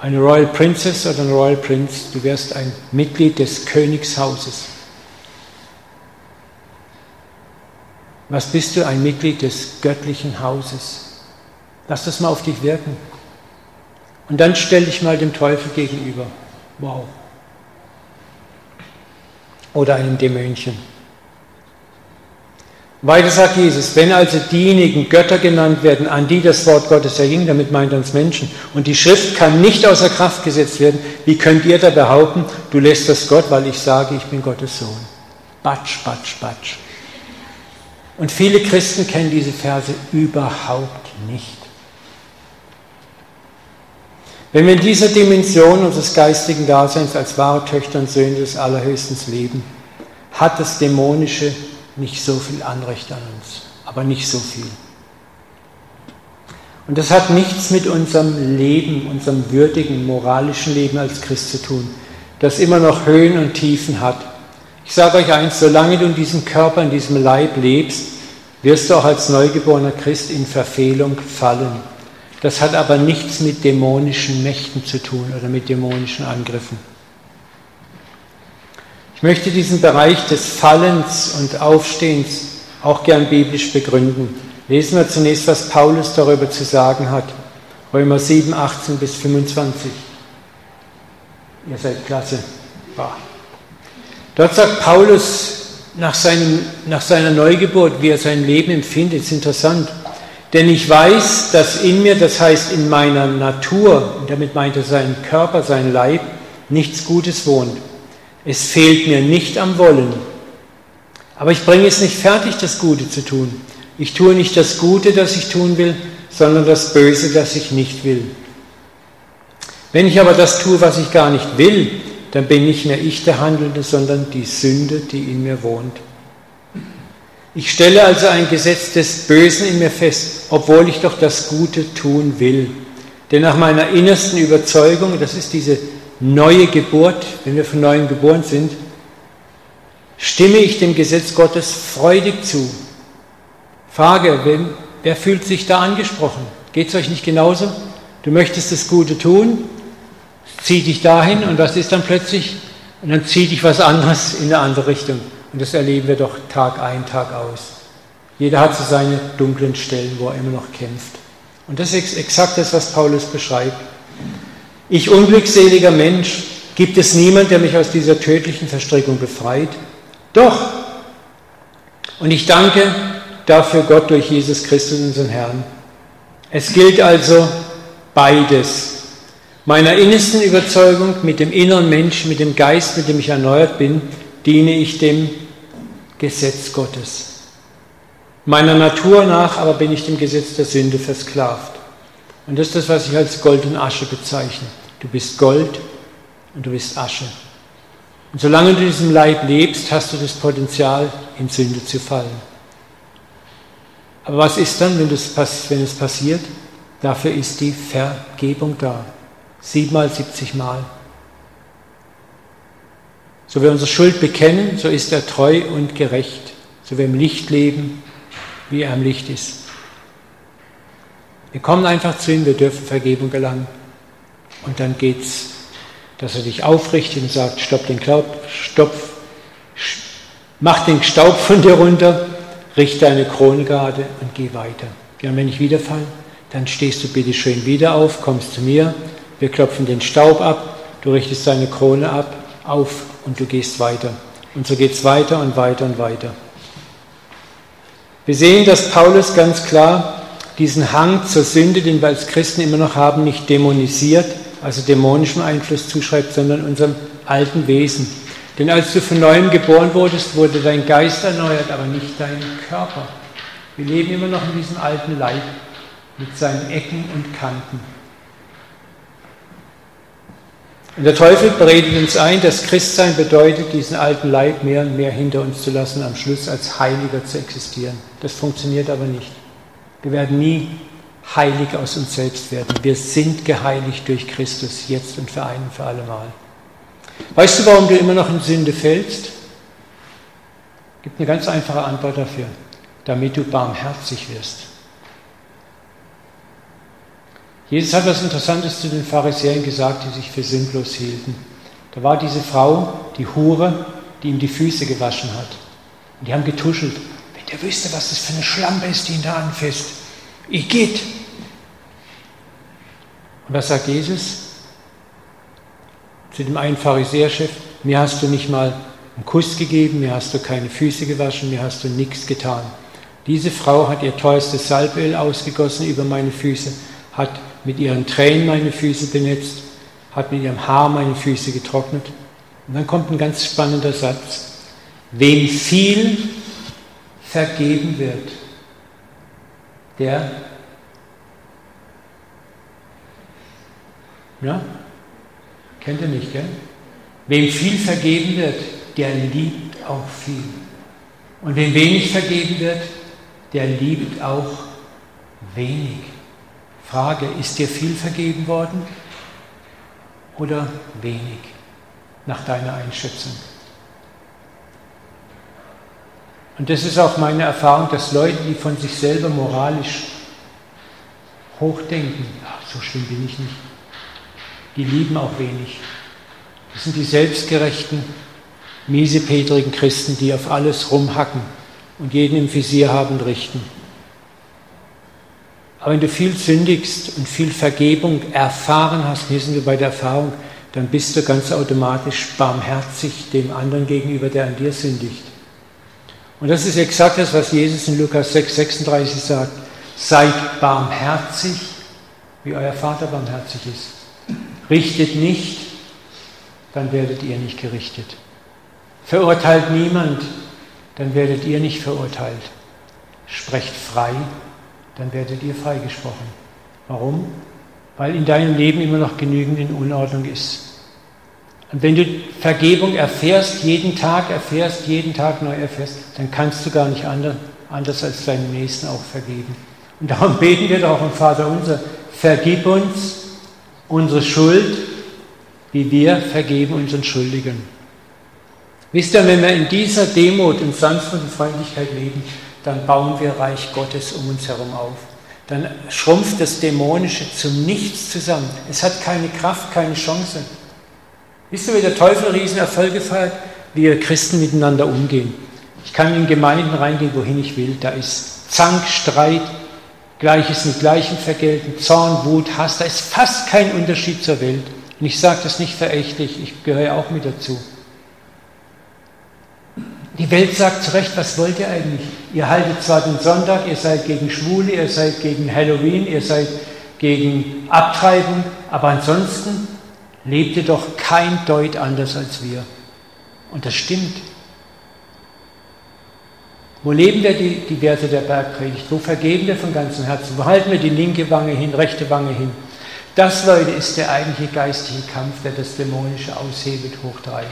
eine Royal Princess oder ein Royal Prince. Du wärst ein Mitglied des Königshauses. Was bist du? Ein Mitglied des göttlichen Hauses. Lass das mal auf dich wirken. Und dann stell dich mal dem Teufel gegenüber. Wow. Oder einem Dämonchen. Weiter sagt Jesus, wenn also diejenigen Götter genannt werden, an die das Wort Gottes erging, damit meint er uns Menschen, und die Schrift kann nicht außer Kraft gesetzt werden, wie könnt ihr da behaupten, du lässt das Gott, weil ich sage, ich bin Gottes Sohn? Batsch, batsch, batsch. Und viele Christen kennen diese Verse überhaupt nicht. Wenn wir in dieser Dimension unseres geistigen Daseins als wahre Töchter und Söhne des Allerhöchsten leben, hat das Dämonische nicht so viel Anrecht an uns, aber nicht so viel. Und das hat nichts mit unserem Leben, unserem würdigen, moralischen Leben als Christ zu tun, das immer noch Höhen und Tiefen hat ich sage euch eins, solange du in diesem Körper, in diesem Leib lebst, wirst du auch als neugeborener Christ in Verfehlung fallen. Das hat aber nichts mit dämonischen Mächten zu tun oder mit dämonischen Angriffen. Ich möchte diesen Bereich des Fallens und Aufstehens auch gern biblisch begründen. Lesen wir zunächst, was Paulus darüber zu sagen hat. Römer 7, 18 bis 25. Ihr seid klasse. Dort sagt Paulus nach, seinem, nach seiner Neugeburt, wie er sein Leben empfindet, ist interessant. Denn ich weiß, dass in mir, das heißt in meiner Natur, und damit meint er seinen Körper, sein Leib, nichts Gutes wohnt. Es fehlt mir nicht am Wollen. Aber ich bringe es nicht fertig, das Gute zu tun. Ich tue nicht das Gute, das ich tun will, sondern das Böse, das ich nicht will. Wenn ich aber das tue, was ich gar nicht will, dann bin nicht mehr ich der Handelnde, sondern die Sünde, die in mir wohnt. Ich stelle also ein Gesetz des Bösen in mir fest, obwohl ich doch das Gute tun will. Denn nach meiner innersten Überzeugung, das ist diese neue Geburt, wenn wir von neuem geboren sind, stimme ich dem Gesetz Gottes freudig zu. Frage, wer, wer fühlt sich da angesprochen? Geht es euch nicht genauso? Du möchtest das Gute tun, zieh dich dahin und was ist dann plötzlich? Und dann zieht dich was anderes in eine andere Richtung. Und das erleben wir doch Tag ein, Tag aus. Jeder hat so seine dunklen Stellen, wo er immer noch kämpft. Und das ist exakt das, was Paulus beschreibt. Ich unglückseliger Mensch, gibt es niemand, der mich aus dieser tödlichen Verstrickung befreit? Doch. Und ich danke dafür Gott durch Jesus Christus, unseren Herrn. Es gilt also beides Meiner innersten Überzeugung, mit dem inneren Menschen, mit dem Geist, mit dem ich erneuert bin, diene ich dem Gesetz Gottes. Meiner Natur nach aber bin ich dem Gesetz der Sünde versklavt. Und das ist das, was ich als Gold und Asche bezeichne. Du bist Gold und du bist Asche. Und solange du in diesem Leib lebst, hast du das Potenzial, in Sünde zu fallen. Aber was ist dann, wenn, wenn es passiert? Dafür ist die Vergebung da. Siebenmal, siebzigmal. So wir unsere Schuld bekennen, so ist er treu und gerecht. So wir im Licht leben, wie er am Licht ist. Wir kommen einfach zu ihm, wir dürfen Vergebung gelangen. Und dann geht's, dass er dich aufrichtet und sagt, stopp den Glaub, stopp, mach den Staub von dir runter, richte deine Krone gerade und geh weiter. Ja, und wenn ich wieder fall, dann stehst du bitte schön wieder auf, kommst zu mir, wir klopfen den Staub ab, du richtest deine Krone ab, auf und du gehst weiter. Und so geht es weiter und weiter und weiter. Wir sehen, dass Paulus ganz klar diesen Hang zur Sünde, den wir als Christen immer noch haben, nicht dämonisiert, also dämonischem Einfluss zuschreibt, sondern unserem alten Wesen. Denn als du von neuem geboren wurdest, wurde dein Geist erneuert, aber nicht dein Körper. Wir leben immer noch in diesem alten Leib mit seinen Ecken und Kanten. Und der Teufel beredet uns ein, dass Christsein bedeutet, diesen alten Leib mehr und mehr hinter uns zu lassen, am Schluss als Heiliger zu existieren. Das funktioniert aber nicht. Wir werden nie heilig aus uns selbst werden. Wir sind geheiligt durch Christus, jetzt und für ein und für alle Mal. Weißt du, warum du immer noch in Sünde fällst? Gibt eine ganz einfache Antwort dafür. Damit du barmherzig wirst. Jesus hat was Interessantes zu den Pharisäern gesagt, die sich für sinnlos hielten. Da war diese Frau, die Hure, die ihm die Füße gewaschen hat. Und die haben getuschelt. Wenn der wüsste, was das für eine Schlampe ist, die ihn da anfasst. Ich geht. Und was sagt Jesus? Zu dem einen Pharisäerchef, mir hast du nicht mal einen Kuss gegeben, mir hast du keine Füße gewaschen, mir hast du nichts getan. Diese Frau hat ihr teuerstes Salböl ausgegossen über meine Füße, hat mit ihren Tränen meine Füße benetzt, hat mit ihrem Haar meine Füße getrocknet. Und dann kommt ein ganz spannender Satz. Wem viel vergeben wird, der, ja, kennt ihr nicht, gell? Wem viel vergeben wird, der liebt auch viel. Und wem wenig vergeben wird, der liebt auch wenig. Frage, ist dir viel vergeben worden oder wenig nach deiner Einschätzung? Und das ist auch meine Erfahrung, dass Leute, die von sich selber moralisch hochdenken, ach, so schlimm bin ich nicht, die lieben auch wenig. Das sind die selbstgerechten, miesepetrigen Christen, die auf alles rumhacken und jeden im Visier haben und richten. Aber wenn du viel sündigst und viel Vergebung erfahren hast, hier sind wir bei der Erfahrung, dann bist du ganz automatisch barmherzig dem anderen gegenüber, der an dir sündigt. Und das ist exakt das, was Jesus in Lukas 6, 36 sagt. Seid barmherzig, wie euer Vater barmherzig ist. Richtet nicht, dann werdet ihr nicht gerichtet. Verurteilt niemand, dann werdet ihr nicht verurteilt. Sprecht frei, dann werdet ihr freigesprochen. Warum? Weil in deinem Leben immer noch genügend in Unordnung ist. Und wenn du Vergebung erfährst, jeden Tag erfährst, jeden Tag neu erfährst, dann kannst du gar nicht anders als deinem Nächsten auch vergeben. Und darum *laughs* beten wir doch im Vater unser, vergib uns unsere Schuld, wie wir vergeben unseren Schuldigen. Wisst ihr, wenn wir in dieser Demut und Sanftmut und Freundlichkeit leben, dann bauen wir Reich Gottes um uns herum auf. Dann schrumpft das Dämonische zum Nichts zusammen. Es hat keine Kraft, keine Chance. Wisst ihr, wie der Teufel Riesenerfolge feiert? Wie wir Christen miteinander umgehen. Ich kann in Gemeinden reingehen, wohin ich will. Da ist Zank, Streit, Gleiches mit Gleichem vergelten, Zorn, Wut, Hass. Da ist fast kein Unterschied zur Welt. Und ich sage das nicht verächtlich, ich gehöre auch mit dazu. Die Welt sagt zu Recht, was wollt ihr eigentlich? Ihr haltet zwar den Sonntag, ihr seid gegen Schwule, ihr seid gegen Halloween, ihr seid gegen Abtreibung, aber ansonsten lebt ihr doch kein Deut anders als wir. Und das stimmt. Wo leben wir die, die Werte der Bergpredigt? Wo vergeben wir von ganzem Herzen? Wo halten wir die linke Wange hin, rechte Wange hin? Das, Leute, ist der eigentliche geistige Kampf, der das Dämonische aushebelt, hoch drei.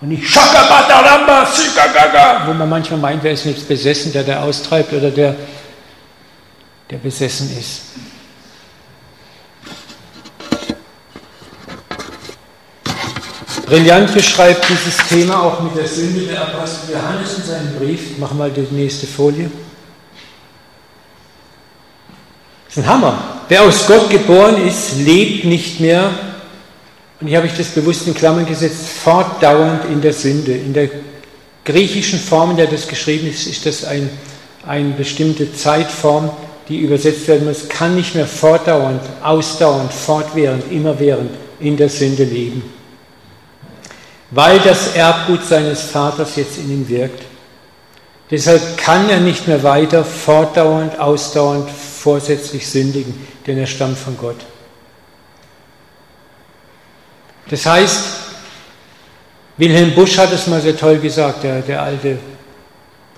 Und nicht Shakabataramba, Sikagaga, wo man manchmal meint, wer ist jetzt besessen, der der austreibt oder der, der besessen ist. Brillant beschreibt dieses Thema auch mit der Sünde der Apostel Johannes in seinem Brief. Mach mal die nächste Folie. Das ist ein Hammer. Wer aus Gott geboren ist, lebt nicht mehr, und hier habe ich das bewusst in Klammern gesetzt, fortdauernd in der Sünde. In der griechischen Form, in der das geschrieben ist, ist das ein, eine bestimmte Zeitform, die übersetzt werden muss, kann nicht mehr fortdauernd, ausdauernd, fortwährend, immerwährend in der Sünde leben. Weil das Erbgut seines Vaters jetzt in ihm wirkt. Deshalb kann er nicht mehr weiter fortdauernd, ausdauernd, vorsätzlich sündigen, denn er stammt von Gott. Das heißt, Wilhelm Busch hat es mal sehr toll gesagt, der, der alte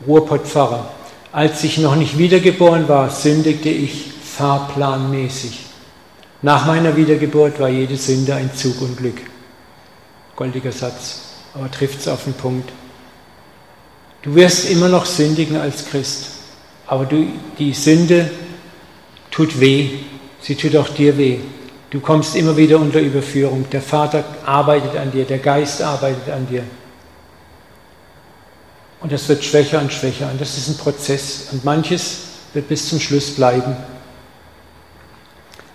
Ruhrpottpfarrer. Als ich noch nicht wiedergeboren war, sündigte ich fahrplanmäßig. Nach meiner Wiedergeburt war jede Sünde ein Zug und Glück. Goldiger Satz, aber trifft es auf den Punkt. Du wirst immer noch sündigen als Christ, aber du, die Sünde tut weh, sie tut auch dir weh. Du kommst immer wieder unter Überführung. Der Vater arbeitet an dir, der Geist arbeitet an dir. Und das wird schwächer und schwächer. Und das ist ein Prozess. Und manches wird bis zum Schluss bleiben.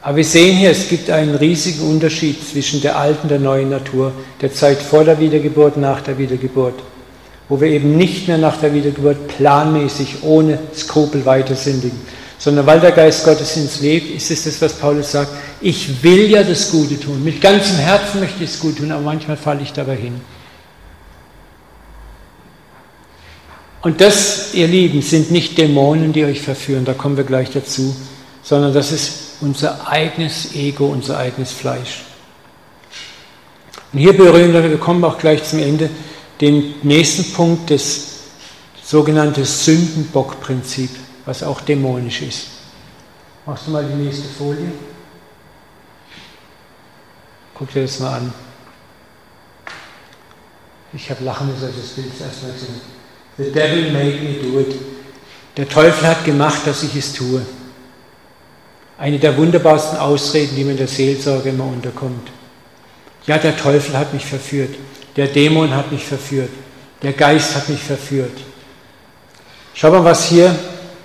Aber wir sehen hier, es gibt einen riesigen Unterschied zwischen der alten und der neuen Natur, der Zeit vor der Wiedergeburt, nach der Wiedergeburt, wo wir eben nicht mehr nach der Wiedergeburt planmäßig, ohne Skrupel weiter sündigen, sondern weil der Geist Gottes ins lebt, ist es das, was Paulus sagt, ich will ja das Gute tun, mit ganzem Herzen möchte ich es gut tun, aber manchmal falle ich dabei hin. Und das, ihr Lieben, sind nicht Dämonen, die euch verführen, da kommen wir gleich dazu, sondern das ist unser eigenes Ego, unser eigenes Fleisch. Und hier berühren wir, wir kommen auch gleich zum Ende, den nächsten Punkt, das sogenannte Sündenbockprinzip, was auch dämonisch ist. Machst du mal die nächste Folie? Guck dir das mal an. Ich habe lachen müssen, als das Bild erstmal gesehen The devil made me do it. Der Teufel hat gemacht, dass ich es tue. Eine der wunderbarsten Ausreden, die mir in der Seelsorge immer unterkommt. Ja, der Teufel hat mich verführt. Der Dämon hat mich verführt. Der Geist hat mich verführt. Schau mal, was hier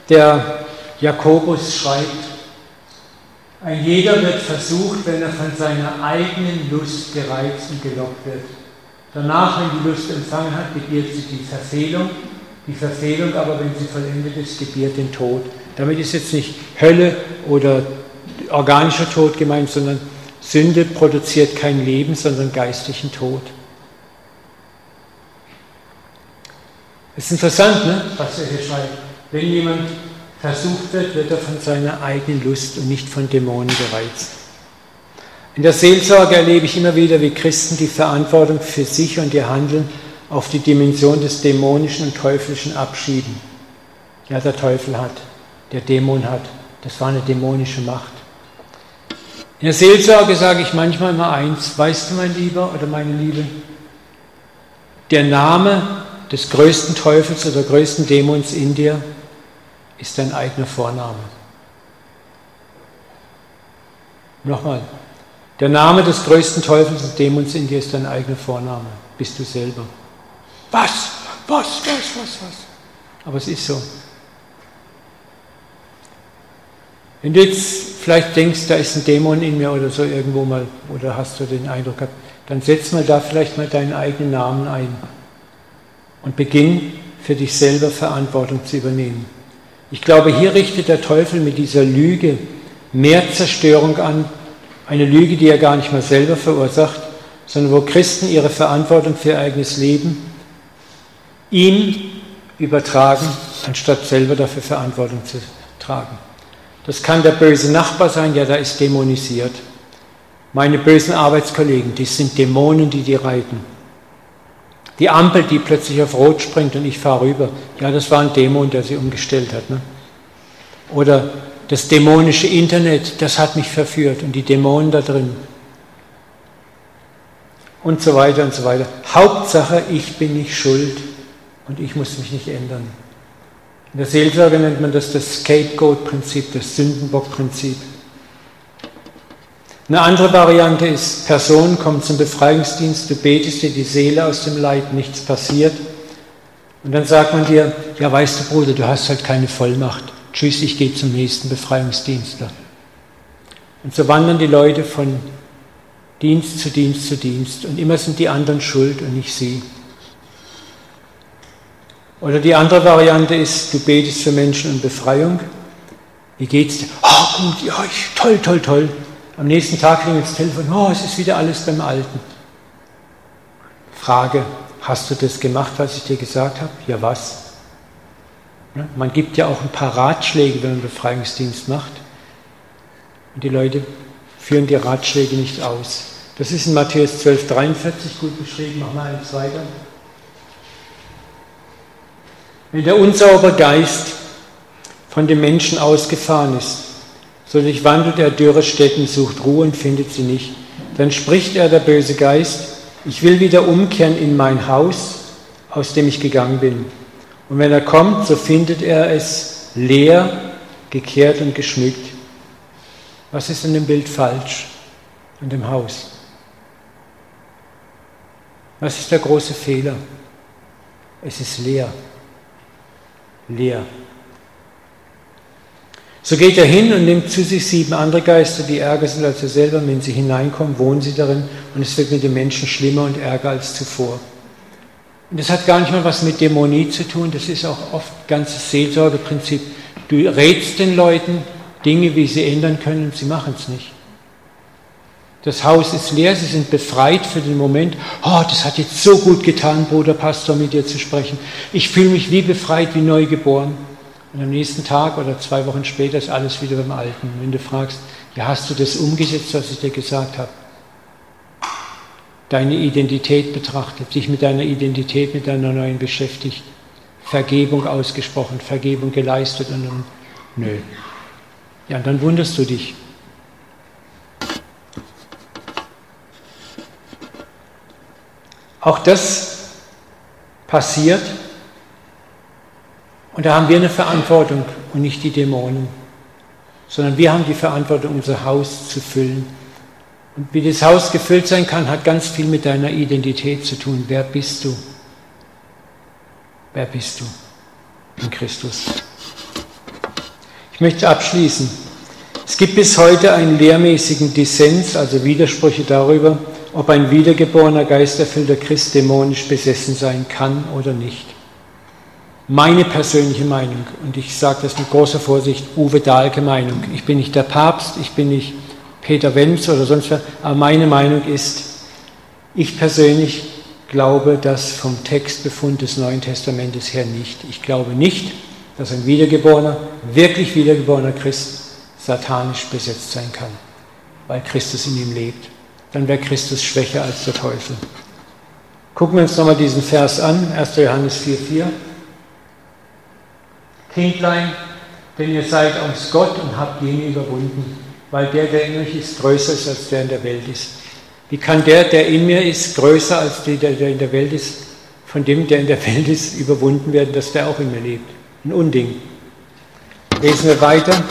der Jakobus schreibt. Ein jeder wird versucht, wenn er von seiner eigenen Lust gereizt und gelockt wird. Danach, wenn die Lust empfangen hat, begiert sie die Verfehlung. Die Verfehlung aber, wenn sie vollendet ist, gebiert den Tod. Damit ist jetzt nicht Hölle oder organischer Tod gemeint, sondern Sünde produziert kein Leben, sondern geistlichen Tod. Es ist interessant, ne, was er hier schreibt. Wenn jemand versucht wird, wird er von seiner eigenen Lust und nicht von Dämonen gereizt. In der Seelsorge erlebe ich immer wieder, wie Christen die Verantwortung für sich und ihr Handeln auf die Dimension des Dämonischen und Teuflischen abschieben. Ja, der Teufel hat, der Dämon hat. Das war eine dämonische Macht. In der Seelsorge sage ich manchmal immer eins, weißt du, mein Lieber oder meine Liebe, der Name des größten Teufels oder größten Dämons in dir ist dein eigener Vorname. Nochmal, der Name des größten Teufels und Dämons in dir ist dein eigener Vorname, bist du selber. Was? Was? Was? Was? Was? Aber es ist so. Wenn du jetzt vielleicht denkst, da ist ein Dämon in mir oder so irgendwo mal, oder hast du den Eindruck gehabt, dann setz mal da vielleicht mal deinen eigenen Namen ein und beginn für dich selber Verantwortung zu übernehmen. Ich glaube, hier richtet der Teufel mit dieser Lüge mehr Zerstörung an, eine Lüge, die er gar nicht mal selber verursacht, sondern wo Christen ihre Verantwortung für ihr eigenes Leben ihm übertragen, anstatt selber dafür Verantwortung zu tragen. Das kann der böse Nachbar sein, ja, der ist dämonisiert. Meine bösen Arbeitskollegen, die sind Dämonen, die die reiten. Die Ampel, die plötzlich auf Rot springt und ich fahre rüber. Ja, das war ein Dämon, der sie umgestellt hat. Ne? Oder das dämonische Internet, das hat mich verführt und die Dämonen da drin. Und so weiter und so weiter. Hauptsache, ich bin nicht schuld und ich muss mich nicht ändern. In der Seelsorge nennt man das das Scapegoat-Prinzip, das Sündenbock-Prinzip. Eine andere Variante ist, Person kommt zum Befreiungsdienst, du betest dir die Seele aus dem Leib, nichts passiert. Und dann sagt man dir, ja weißt du Bruder, du hast halt keine Vollmacht. Tschüss, ich gehe zum nächsten Befreiungsdienstler. Und so wandern die Leute von Dienst zu Dienst zu Dienst und immer sind die anderen schuld und nicht sie. Oder die andere Variante ist, du betest für Menschen und Befreiung. Wie geht's dir? Oh, gut, ja, ich, toll, toll, toll. Am nächsten Tag klingelt das Telefon, oh, es ist wieder alles beim Alten. Frage, hast du das gemacht, was ich dir gesagt habe? Ja, was? Man gibt ja auch ein paar Ratschläge, wenn man Befreiungsdienst macht. Und die Leute führen die Ratschläge nicht aus. Das ist in Matthäus 12, 43 gut beschrieben. Machen wir eins weiter. Wenn der unsaubere Geist von dem Menschen ausgefahren ist, so durchwandelt er dürre Städten, sucht Ruhe und findet sie nicht. Dann spricht er, der böse Geist, ich will wieder umkehren in mein Haus, aus dem ich gegangen bin. Und wenn er kommt, so findet er es leer, gekehrt und geschmückt. Was ist in dem Bild falsch, in dem Haus? Was ist der große Fehler? Es ist leer leer. So geht er hin und nimmt zu sich sieben andere Geister, die ärger sind als er selber. Wenn sie hineinkommen, wohnen sie darin und es wird mit den Menschen schlimmer und ärger als zuvor. Und das hat gar nicht mal was mit Dämonie zu tun, das ist auch oft ganzes Seelsorgeprinzip. Du rätst den Leuten Dinge, wie sie ändern können und sie machen es nicht. Das Haus ist leer, sie sind befreit für den Moment. Oh, das hat jetzt so gut getan, Bruder Pastor, mit dir zu sprechen. Ich fühle mich wie befreit, wie neu geboren. Und am nächsten Tag oder zwei Wochen später ist alles wieder beim Alten. Wenn du fragst, ja, hast du das umgesetzt, was ich dir gesagt habe? Deine Identität betrachtet, dich mit deiner Identität, mit deiner neuen beschäftigt, Vergebung ausgesprochen, Vergebung geleistet und dann, nö. Ja, und dann wunderst du dich. Auch das passiert und da haben wir eine Verantwortung und nicht die Dämonen, sondern wir haben die Verantwortung, unser Haus zu füllen. Und wie das Haus gefüllt sein kann, hat ganz viel mit deiner Identität zu tun. Wer bist du? Wer bist du in Christus? Ich möchte abschließen. Es gibt bis heute einen lehrmäßigen Dissens, also Widersprüche darüber, ob ein wiedergeborener, geisterfüllter Christ dämonisch besessen sein kann oder nicht. Meine persönliche Meinung, und ich sage das mit großer Vorsicht, Uwe Dahlke Meinung. Ich bin nicht der Papst, ich bin nicht Peter Wenz oder sonst was, aber meine Meinung ist, ich persönlich glaube das vom Textbefund des Neuen Testamentes her nicht. Ich glaube nicht, dass ein wiedergeborener, wirklich wiedergeborener Christ satanisch besetzt sein kann, weil Christus in ihm lebt dann wäre Christus schwächer als der Teufel. Gucken wir uns nochmal diesen Vers an, 1. Johannes 4,4. Kindlein, denn ihr seid aus Gott und habt jene überwunden, weil der, der in euch ist, größer ist als der in der Welt ist. Wie kann der, der in mir ist, größer als der, der in der Welt ist, von dem, der in der Welt ist, überwunden werden, dass der auch in mir lebt? Ein Unding. Lesen wir weiter.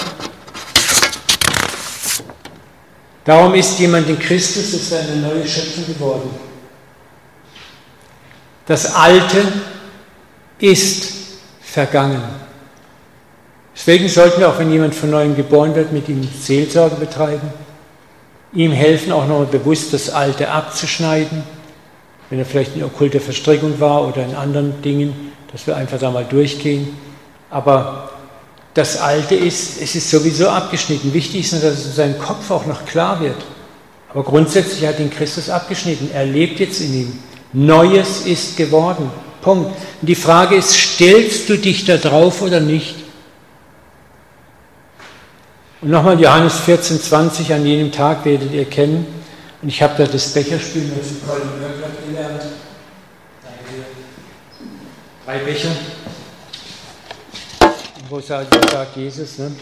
Darum ist jemand in Christus, ist eine neue Schöpfung geworden. Das Alte ist vergangen. Deswegen sollten wir, auch wenn jemand von neuem geboren wird, mit ihm Seelsorge betreiben, ihm helfen, auch nochmal bewusst das Alte abzuschneiden, wenn er vielleicht in okkulter Verstrickung war oder in anderen Dingen, dass wir einfach da mal durchgehen. Aber das Alte ist, es ist sowieso abgeschnitten. Wichtig ist nur, dass es in seinem Kopf auch noch klar wird. Aber grundsätzlich hat ihn Christus abgeschnitten. Er lebt jetzt in ihm. Neues ist geworden. Punkt. Und die Frage ist, stellst du dich da drauf oder nicht? Und nochmal Johannes 14, 20, an jenem Tag werdet ihr kennen. Und ich habe da das Becherspiel mit Colin gelernt. Drei Becher wo sagt, sagt Jesus, ne?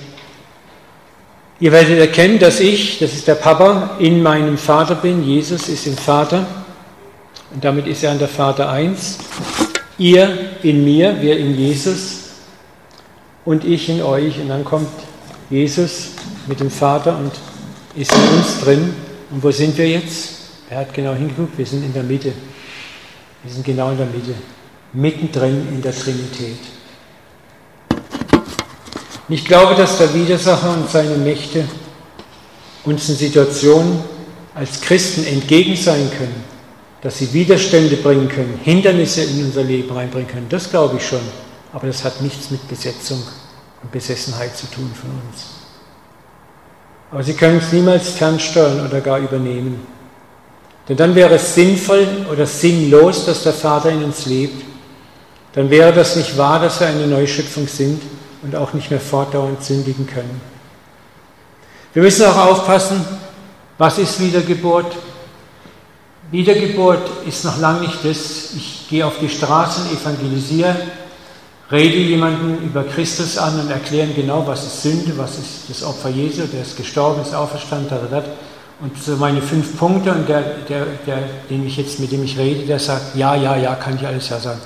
ihr werdet erkennen, dass ich, das ist der Papa, in meinem Vater bin. Jesus ist im Vater und damit ist er an der Vater eins. Ihr in mir, wir in Jesus und ich in euch. Und dann kommt Jesus mit dem Vater und ist in uns drin. Und wo sind wir jetzt? Er hat genau hingeguckt, wir sind in der Mitte. Wir sind genau in der Mitte, mittendrin in der Trinität. Und ich glaube, dass der Widersacher und seine Mächte uns in Situationen als Christen entgegen sein können, dass sie Widerstände bringen können, Hindernisse in unser Leben reinbringen können, das glaube ich schon. Aber das hat nichts mit Besetzung und Besessenheit zu tun von uns. Aber sie können es niemals fernsteuern oder gar übernehmen. Denn dann wäre es sinnvoll oder sinnlos, dass der Vater in uns lebt. Dann wäre das nicht wahr, dass wir eine Neuschöpfung sind und auch nicht mehr fortdauernd sündigen können. Wir müssen auch aufpassen, was ist Wiedergeburt? Wiedergeburt ist noch lange nicht das, ich gehe auf die Straße und evangelisiere, rede jemanden über Christus an und erkläre ihm genau, was ist Sünde, was ist das Opfer Jesu, der ist gestorben, ist auferstanden, und so meine fünf Punkte und der, der, der, den ich jetzt, mit dem ich rede, der sagt, ja, ja, ja, kann ich alles ja sagen.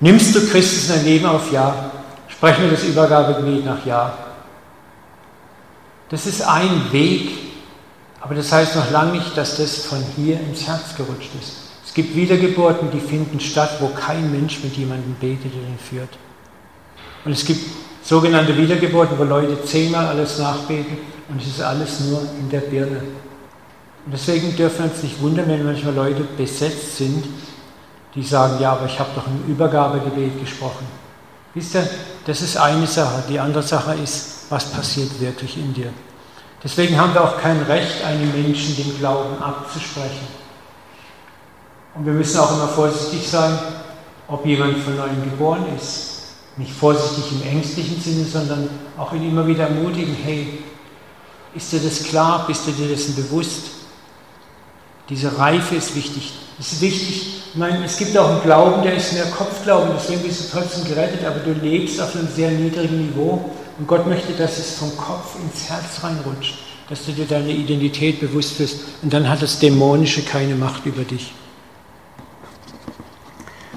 Nimmst du Christus in dein Leben auf? Ja. Sprechen wir das Übergabegebet nach Ja. Das ist ein Weg, aber das heißt noch lange nicht, dass das von hier ins Herz gerutscht ist. Es gibt Wiedergeburten, die finden statt, wo kein Mensch mit jemandem betet oder ihn führt. Und es gibt sogenannte Wiedergeburten, wo Leute zehnmal alles nachbeten und es ist alles nur in der Birne. Und deswegen dürfen wir uns nicht wundern, wenn manchmal Leute besetzt sind, die sagen, ja, aber ich habe doch ein Übergabegebet gesprochen. Wisst ihr, das ist eine Sache. Die andere Sache ist, was passiert wirklich in dir. Deswegen haben wir auch kein Recht, einem Menschen den Glauben abzusprechen. Und wir müssen auch immer vorsichtig sein, ob jemand von neuem geboren ist. Nicht vorsichtig im ängstlichen Sinne, sondern auch ihn immer wieder ermutigen, hey, ist dir das klar, bist du dir dessen bewusst? Diese Reife ist wichtig. Es ist wichtig, ich meine, es gibt auch einen Glauben, der ist mehr Kopfglauben, deswegen bist du trotzdem gerettet, aber du lebst auf einem sehr niedrigen Niveau und Gott möchte, dass es vom Kopf ins Herz reinrutscht, dass du dir deine Identität bewusst bist und dann hat das Dämonische keine Macht über dich.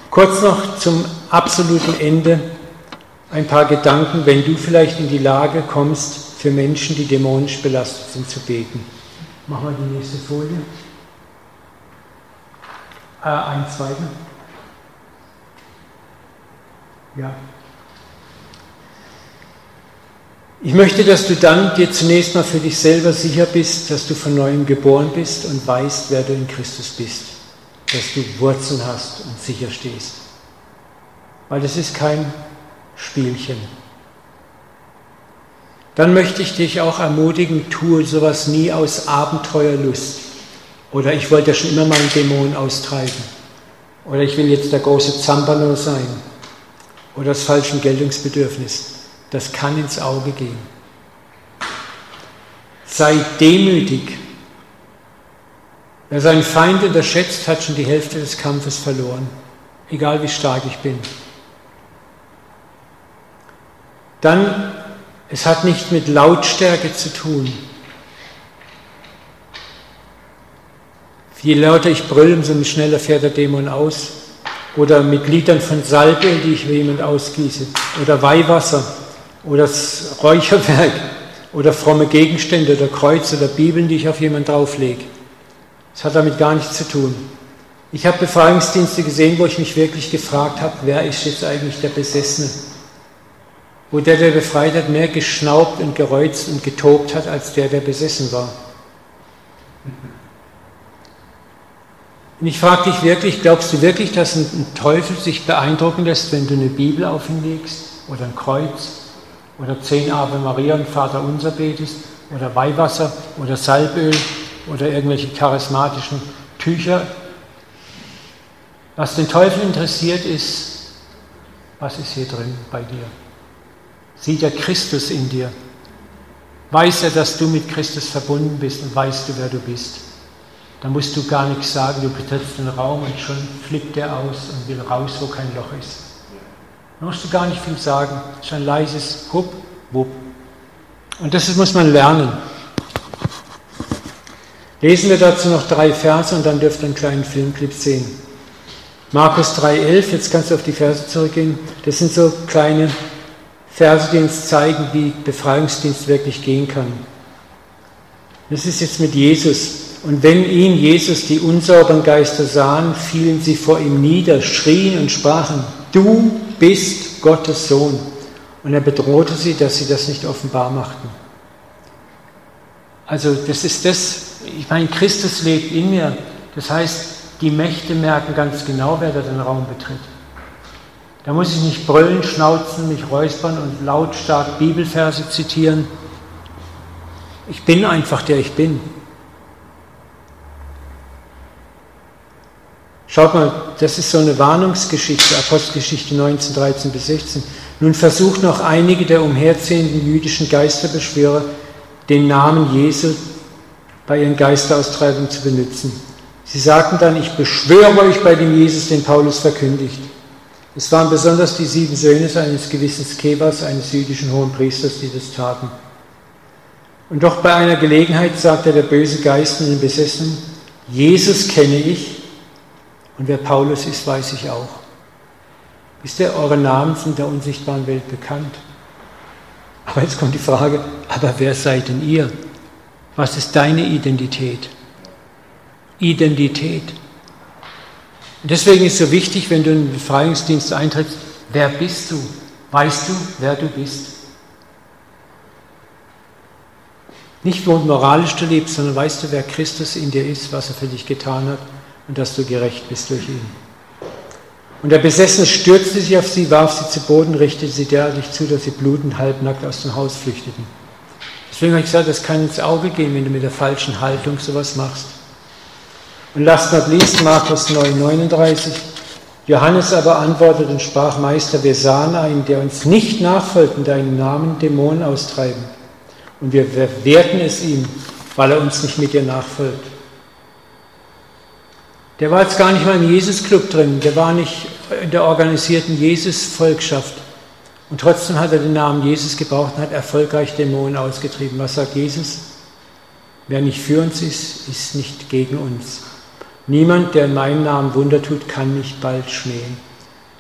Kurz noch zum absoluten Ende ein paar Gedanken, wenn du vielleicht in die Lage kommst, für Menschen, die dämonisch belastet sind, zu beten. Machen wir die nächste Folie. Äh, ein zweiten. Ja. Ich möchte, dass du dann dir zunächst mal für dich selber sicher bist, dass du von neuem geboren bist und weißt, wer du in Christus bist. Dass du Wurzeln hast und sicher stehst. Weil das ist kein Spielchen. Dann möchte ich dich auch ermutigen, tue sowas nie aus Abenteuerlust. Oder ich wollte ja schon immer meinen Dämon austreiben. Oder ich will jetzt der große Zampano sein. Oder das falsche Geltungsbedürfnis. Das kann ins Auge gehen. Sei demütig. Wer seinen Feind unterschätzt, hat schon die Hälfte des Kampfes verloren. Egal wie stark ich bin. Dann, es hat nicht mit Lautstärke zu tun. Je lauter ich brülle, umso schneller fährt der Dämon aus. Oder mit Litern von Salbe, die ich jemand ausgieße. Oder Weihwasser. Oder das Räucherwerk. Oder fromme Gegenstände oder Kreuz oder Bibeln, die ich auf jemanden drauflege. Das hat damit gar nichts zu tun. Ich habe Befreiungsdienste gesehen, wo ich mich wirklich gefragt habe, wer ist jetzt eigentlich der Besessene? Wo der, der befreit hat, mehr geschnaubt und gereuzt und getobt hat, als der, der besessen war. Und ich frage dich wirklich, glaubst du wirklich, dass ein Teufel sich beeindrucken lässt, wenn du eine Bibel auf ihn legst oder ein Kreuz oder zehn Ave Maria und Vater Unser betest oder Weihwasser oder Salböl oder irgendwelche charismatischen Tücher? Was den Teufel interessiert ist, was ist hier drin bei dir? Sieht er Christus in dir? Weiß er, dass du mit Christus verbunden bist und weißt du, wer du bist? Da musst du gar nichts sagen, du betrittst den Raum und schon flippt er aus und will raus, wo kein Loch ist. Da musst du gar nicht viel sagen, ist ein leises Hup, Wupp. Und das muss man lernen. Lesen wir dazu noch drei Verse und dann dürft ihr einen kleinen Filmclip sehen. Markus 3,11, jetzt kannst du auf die Verse zurückgehen. Das sind so kleine Verse, die uns zeigen, wie Befreiungsdienst wirklich gehen kann. Das ist jetzt mit Jesus. Und wenn ihn, Jesus, die unsauberen Geister sahen, fielen sie vor ihm nieder, schrien und sprachen, du bist Gottes Sohn. Und er bedrohte sie, dass sie das nicht offenbar machten. Also das ist das, ich meine, Christus lebt in mir. Das heißt, die Mächte merken ganz genau, wer da den Raum betritt. Da muss ich nicht brüllen, schnauzen, mich räuspern und lautstark Bibelverse zitieren. Ich bin einfach der ich bin. Schaut mal, das ist so eine Warnungsgeschichte, Apostelgeschichte 19, 13 bis 16. Nun versucht noch einige der umherziehenden jüdischen Geisterbeschwörer, den Namen Jesu bei ihren Geisteraustreibungen zu benutzen. Sie sagten dann, ich beschwöre euch bei dem Jesus, den Paulus verkündigt. Es waren besonders die sieben Söhne eines gewissen Skebas, eines jüdischen hohen Priesters, die das taten. Und doch bei einer Gelegenheit sagte der böse Geist in den Besessenen, Jesus kenne ich und wer Paulus ist, weiß ich auch. Wisst ihr, eure Namen sind der unsichtbaren Welt bekannt. Aber jetzt kommt die Frage, aber wer seid denn ihr? Was ist deine Identität? Identität. Und deswegen ist es so wichtig, wenn du in den Befreiungsdienst eintrittst, wer bist du? Weißt du, wer du bist? Nicht nur moralisch du lebst, sondern weißt du, wer Christus in dir ist, was er für dich getan hat und dass du gerecht bist durch ihn. Und der Besessene stürzte sich auf sie, warf sie zu Boden, richtete sie derartig zu, dass sie blutend halbnackt aus dem Haus flüchteten. Deswegen habe ich gesagt, das kann ins Auge gehen, wenn du mit der falschen Haltung sowas machst. Und last not least Markus 9, 39. Johannes aber antwortete und sprach, Meister, wir sahen einen, der uns nicht nachfolgt in deinem Namen Dämonen austreiben. Und wir werten es ihm, weil er uns nicht mit dir nachfolgt. Der war jetzt gar nicht mal im Jesus-Club drin, der war nicht in der organisierten Jesus-Volkschaft. Und trotzdem hat er den Namen Jesus gebraucht und hat erfolgreich Dämonen ausgetrieben. Was sagt Jesus? Wer nicht für uns ist, ist nicht gegen uns. Niemand, der in meinem Namen Wunder tut, kann nicht bald schmähen.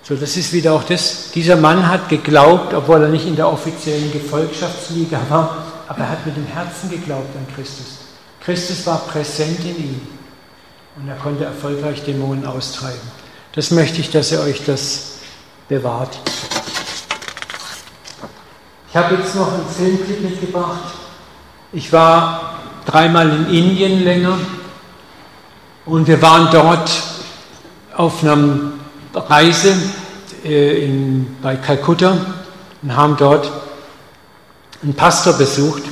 So, das ist wieder auch das. Dieser Mann hat geglaubt, obwohl er nicht in der offiziellen Gefolgschaftsliga war, aber er hat mit dem Herzen geglaubt an Christus. Christus war präsent in ihm. Und er konnte erfolgreich Dämonen austreiben. Das möchte ich, dass ihr euch das bewahrt. Ich habe jetzt noch einen Filmclip mitgebracht. Ich war dreimal in Indien länger und wir waren dort auf einer Reise äh, in, bei Kalkutta und haben dort einen Pastor besucht,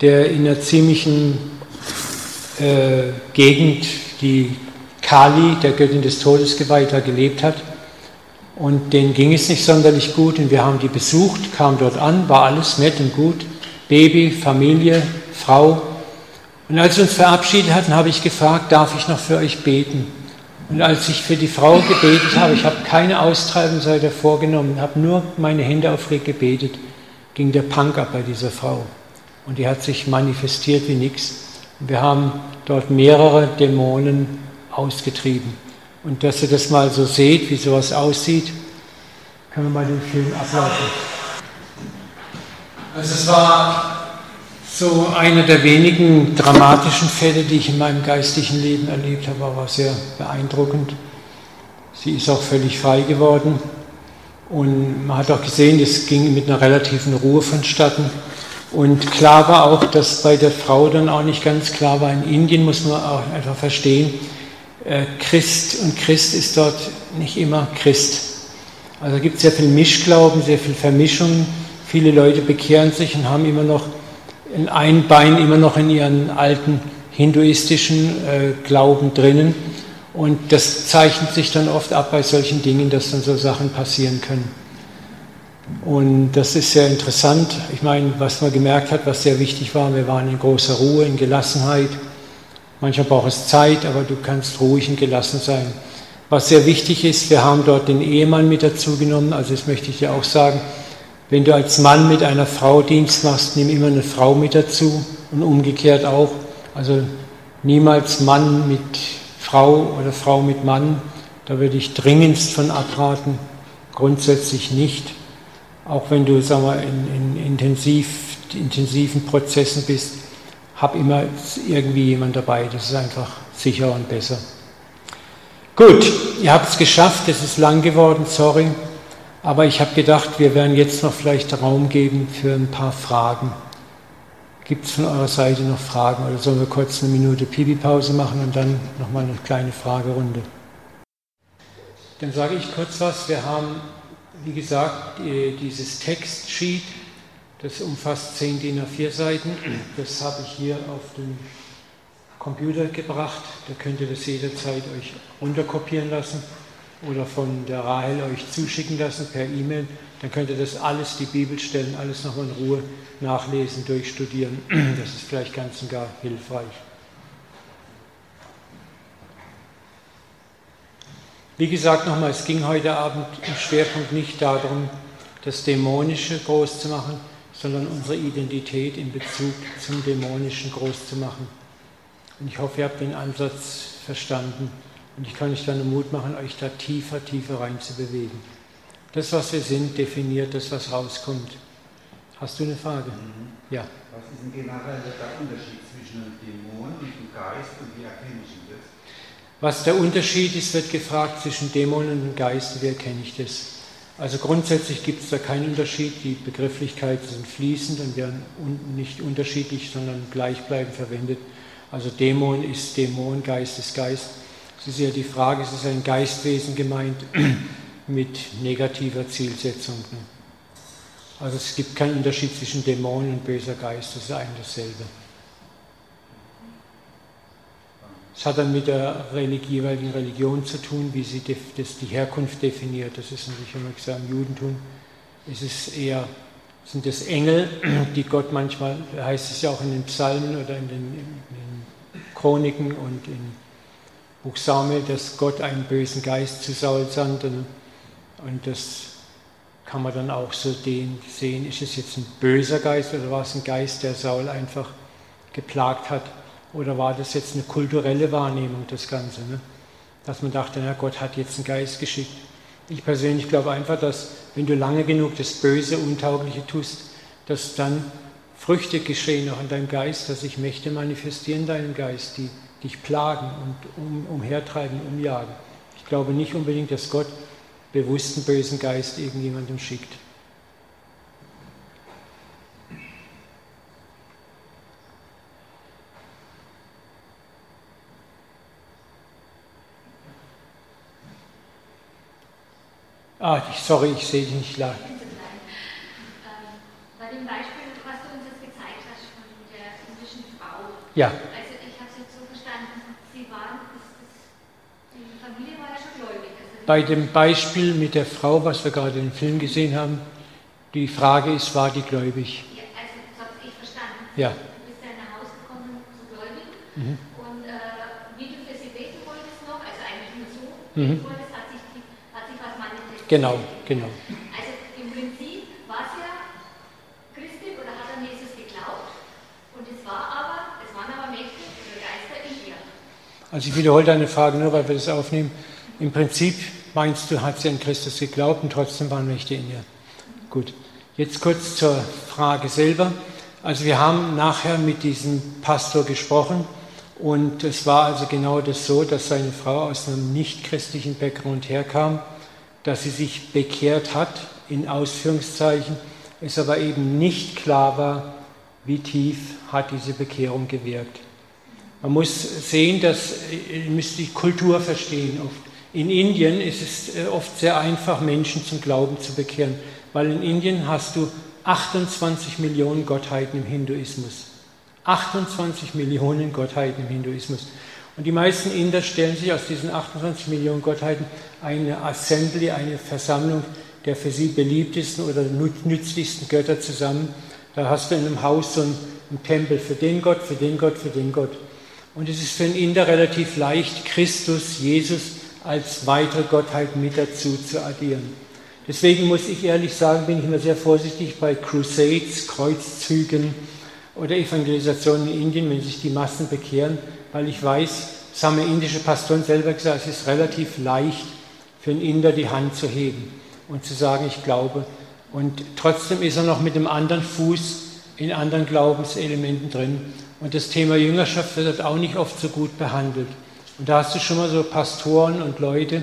der in einer ziemlichen äh, Gegend die Kali, der Göttin des Todes geweiht war, gelebt hat. Und denen ging es nicht sonderlich gut und wir haben die besucht, kamen dort an, war alles nett und gut. Baby, Familie, Frau. Und als wir uns verabschiedet hatten, habe ich gefragt, darf ich noch für euch beten? Und als ich für die Frau gebetet habe, ich habe keine Austreibung seither vorgenommen, habe nur meine Hände aufgelegt gebetet, ging der Punk ab bei dieser Frau. Und die hat sich manifestiert wie nichts. Wir haben dort mehrere Dämonen ausgetrieben. Und dass ihr das mal so seht, wie sowas aussieht, können wir mal den Film ablaufen. Also es war so einer der wenigen dramatischen Fälle, die ich in meinem geistlichen Leben erlebt habe, war sehr beeindruckend. Sie ist auch völlig frei geworden und man hat auch gesehen, es ging mit einer relativen Ruhe vonstatten. Und klar war auch, dass bei der Frau dann auch nicht ganz klar war, in Indien muss man auch einfach verstehen, äh, Christ und Christ ist dort nicht immer Christ. Also gibt es sehr viel Mischglauben, sehr viel Vermischung. Viele Leute bekehren sich und haben immer noch ein Bein immer noch in ihren alten hinduistischen äh, Glauben drinnen. Und das zeichnet sich dann oft ab bei solchen Dingen, dass dann so Sachen passieren können. Und das ist sehr interessant. Ich meine, was man gemerkt hat, was sehr wichtig war, wir waren in großer Ruhe, in Gelassenheit. Manchmal braucht es Zeit, aber du kannst ruhig und gelassen sein. Was sehr wichtig ist, wir haben dort den Ehemann mit dazu genommen. Also das möchte ich dir auch sagen. Wenn du als Mann mit einer Frau Dienst machst, nimm immer eine Frau mit dazu und umgekehrt auch. Also niemals Mann mit Frau oder Frau mit Mann. Da würde ich dringendst von abraten. Grundsätzlich nicht auch wenn du sagen wir, in, in intensiv, intensiven Prozessen bist, hab immer irgendwie jemand dabei. Das ist einfach sicher und besser. Gut, ihr habt es geschafft. Es ist lang geworden, sorry. Aber ich habe gedacht, wir werden jetzt noch vielleicht Raum geben für ein paar Fragen. Gibt es von eurer Seite noch Fragen oder sollen wir kurz eine Minute Pipi-Pause machen und dann nochmal eine kleine Fragerunde? Dann sage ich kurz was. Wir haben, wie gesagt, dieses Textsheet, das umfasst 10 DIN A4 Seiten. Das habe ich hier auf dem Computer gebracht. Da könnt ihr das jederzeit euch runterkopieren lassen oder von der Rahel euch zuschicken lassen per E-Mail. Dann könnt ihr das alles, die Bibelstellen, alles nochmal in Ruhe nachlesen, durchstudieren. *clears throat* Das ist vielleicht ganz und gar hilfreich. Wie gesagt, nochmal, es ging heute Abend im Schwerpunkt nicht darum, das Dämonische groß zu machen, sondern unsere Identität in Bezug zum Dämonischen groß zu machen. Und ich hoffe, ihr habt den Ansatz verstanden. Und ich kann euch dann den Mut machen, euch da tiefer, tiefer rein zu bewegen. Das, was wir sind, definiert das, was rauskommt. Hast du eine Frage? Mhm. Ja. Was ist denn generell der Unterschied zwischen einem Dämon und dem Geist und wie erkenne ich? Was der Unterschied ist, wird gefragt zwischen Dämon und Geist. Wie erkenne ich das? Also grundsätzlich gibt es da keinen Unterschied. Die Begrifflichkeiten sind fließend und werden nicht unterschiedlich, sondern gleichbleibend verwendet. Also Dämon ist Dämon, Geist ist Geist. Es ist ja die Frage, es ist ein Geistwesen gemeint *clears throat* mit negativer Zielsetzung. Ne? Also es gibt keinen Unterschied zwischen Dämon und böser Geist, das ist eigentlich dasselbe. Es hat dann mit der jeweiligen Religion zu tun, wie sie das, die Herkunft definiert. Das ist natürlich, man gesagt, im Judentum ist eher, sind es Engel, *clears throat* die Gott manchmal, heißt es ja auch in den Psalmen oder in den, in den Chroniken und in Buch Samuel, dass Gott einen bösen Geist zu Saul sandte. Und das kann man dann auch so sehen, ist es jetzt ein böser Geist oder war es ein Geist, der Saul einfach geplagt hat? Oder war das jetzt eine kulturelle Wahrnehmung, das Ganze? Ne? Dass man dachte, na, Gott hat jetzt einen Geist geschickt. Ich persönlich glaube einfach, dass wenn du lange genug das Böse, Untaugliche tust, dass dann Früchte geschehen auch in deinem Geist, dass sich Mächte manifestieren in deinem Geist, die dich plagen und um, umhertreiben, umjagen. Ich glaube nicht unbedingt, dass Gott bewussten bösen Geist irgendjemandem schickt. Ah, ich, sorry, ich sehe dich nicht klar. Ähm, bei dem Beispiel, was du uns jetzt gezeigt hast von der indischen Frau. Ja. Also ich habe es jetzt so verstanden, sie waren, das, das, die Familie war ja schon gläubig. Also Bei dem Beispiel mit der Frau, was wir gerade im Film gesehen haben, die Frage ist, war die gläubig? Ja, also so habe ich verstanden. Ja. Du bist ja nach Hause gekommen zu Gläubigen Mhm. und äh, wie du für sie beten wolltest noch, also eigentlich nur so Mhm. beten wolltest, hat sich, die, hat sich was manifestiert. Genau, genau. Also im Prinzip war es ja Christin oder hat an Jesus geglaubt und es war aber, es waren aber Mächte oder Geister in ihr. Also ich wiederhole deine Frage nur, weil wir das aufnehmen. Im Prinzip meinst du, hat sie an Christus geglaubt und trotzdem waren Mächte in ihr. Gut. Jetzt kurz zur Frage selber. Also wir haben nachher mit diesem Pastor gesprochen und es war also genau das so, dass seine Frau aus einem nicht-christlichen Background herkam, dass sie sich bekehrt hat, in Ausführungszeichen, es aber eben nicht klar war, wie tief hat diese Bekehrung gewirkt. Man muss sehen, dass ihr müsst die Kultur verstehen. Oft. In Indien ist es äh, oft sehr einfach, Menschen zum Glauben zu bekehren, weil in Indien hast du 28 Millionen Gottheiten im Hinduismus. 28 Millionen Gottheiten im Hinduismus. Und die meisten Inder stellen sich aus diesen 28 Millionen Gottheiten eine Assembly, eine Versammlung der für sie beliebtesten oder nützlichsten Götter zusammen. Da hast du in einem Haus so einen, Tempel für den Gott, für den Gott, für den Gott. Und es ist für einen Inder relativ leicht, Christus, Jesus als weitere Gottheit mit dazu zu addieren. Deswegen muss ich ehrlich sagen, bin ich immer sehr vorsichtig bei Crusades, Kreuzzügen oder Evangelisationen in Indien, wenn sich die Massen bekehren, weil ich weiß, das haben indische Pastoren selber gesagt, es ist relativ leicht für einen Inder die Hand zu heben und zu sagen, ich glaube. Und trotzdem ist er noch mit dem anderen Fuß in anderen Glaubenselementen drin. Und das Thema Jüngerschaft wird auch nicht oft so gut behandelt. Und da hast du schon mal so Pastoren und Leute,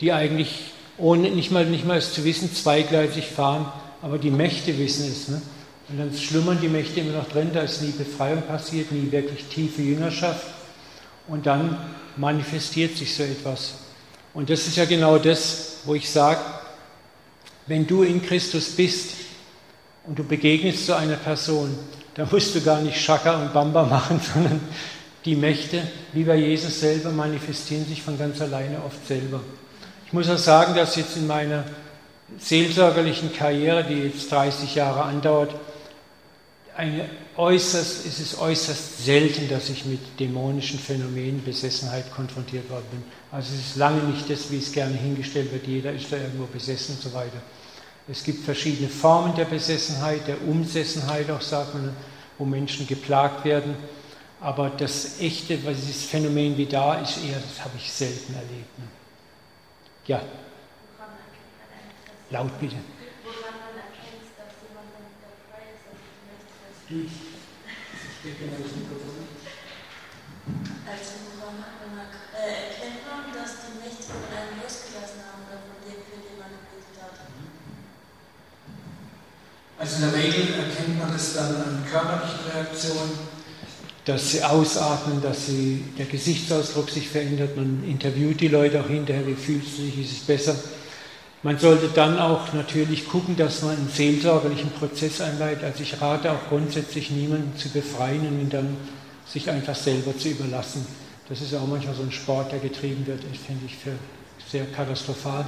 die eigentlich ohne nicht mal, nicht mal es zu wissen, zweigleisig fahren, aber die Mächte wissen es. Ne? Und dann schlummern die Mächte immer noch drin, da ist nie Befreiung passiert, nie wirklich tiefe Jüngerschaft. Und dann manifestiert sich so etwas. Und das ist ja genau das, wo ich sage, wenn du in Christus bist und du begegnest zu einer Person, dann musst du gar nicht Schaka und Bamba *laughs* machen, sondern die Mächte, wie bei Jesus selber, manifestieren sich von ganz alleine oft selber. Ich muss auch sagen, dass jetzt in meiner seelsorgerlichen Karriere, die jetzt 30 Jahre andauert, äußerst, es ist äußerst selten, dass ich mit dämonischen Phänomenen, Besessenheit konfrontiert worden bin. Also es ist lange nicht das, wie es gerne hingestellt wird, jeder ist da irgendwo besessen und so weiter. Es gibt verschiedene Formen der Besessenheit, der Umsessenheit auch, sagt man, wo Menschen geplagt werden. Aber das echte, dieses Phänomen wie da ist eher, das habe ich selten erlebt. Ja. Laut bitte. Also woran äh, erkennt man, dass die Mächte von einem losgelassen haben oder von dem, für den man gebetet hat? Also in der Regel erkennt man das dann an körperlichen Reaktionen, dass sie ausatmen, dass sie, der Gesichtsausdruck sich verändert. Man interviewt die Leute auch hinterher, wie fühlst du dich, ist es besser. Man sollte dann auch natürlich gucken, dass man einen seelsorgerlichen Prozess einleitet. Also ich rate auch grundsätzlich niemanden zu befreien und ihn dann sich einfach selber zu überlassen. Das ist auch manchmal so ein Sport, der getrieben wird, das finde ich für sehr katastrophal.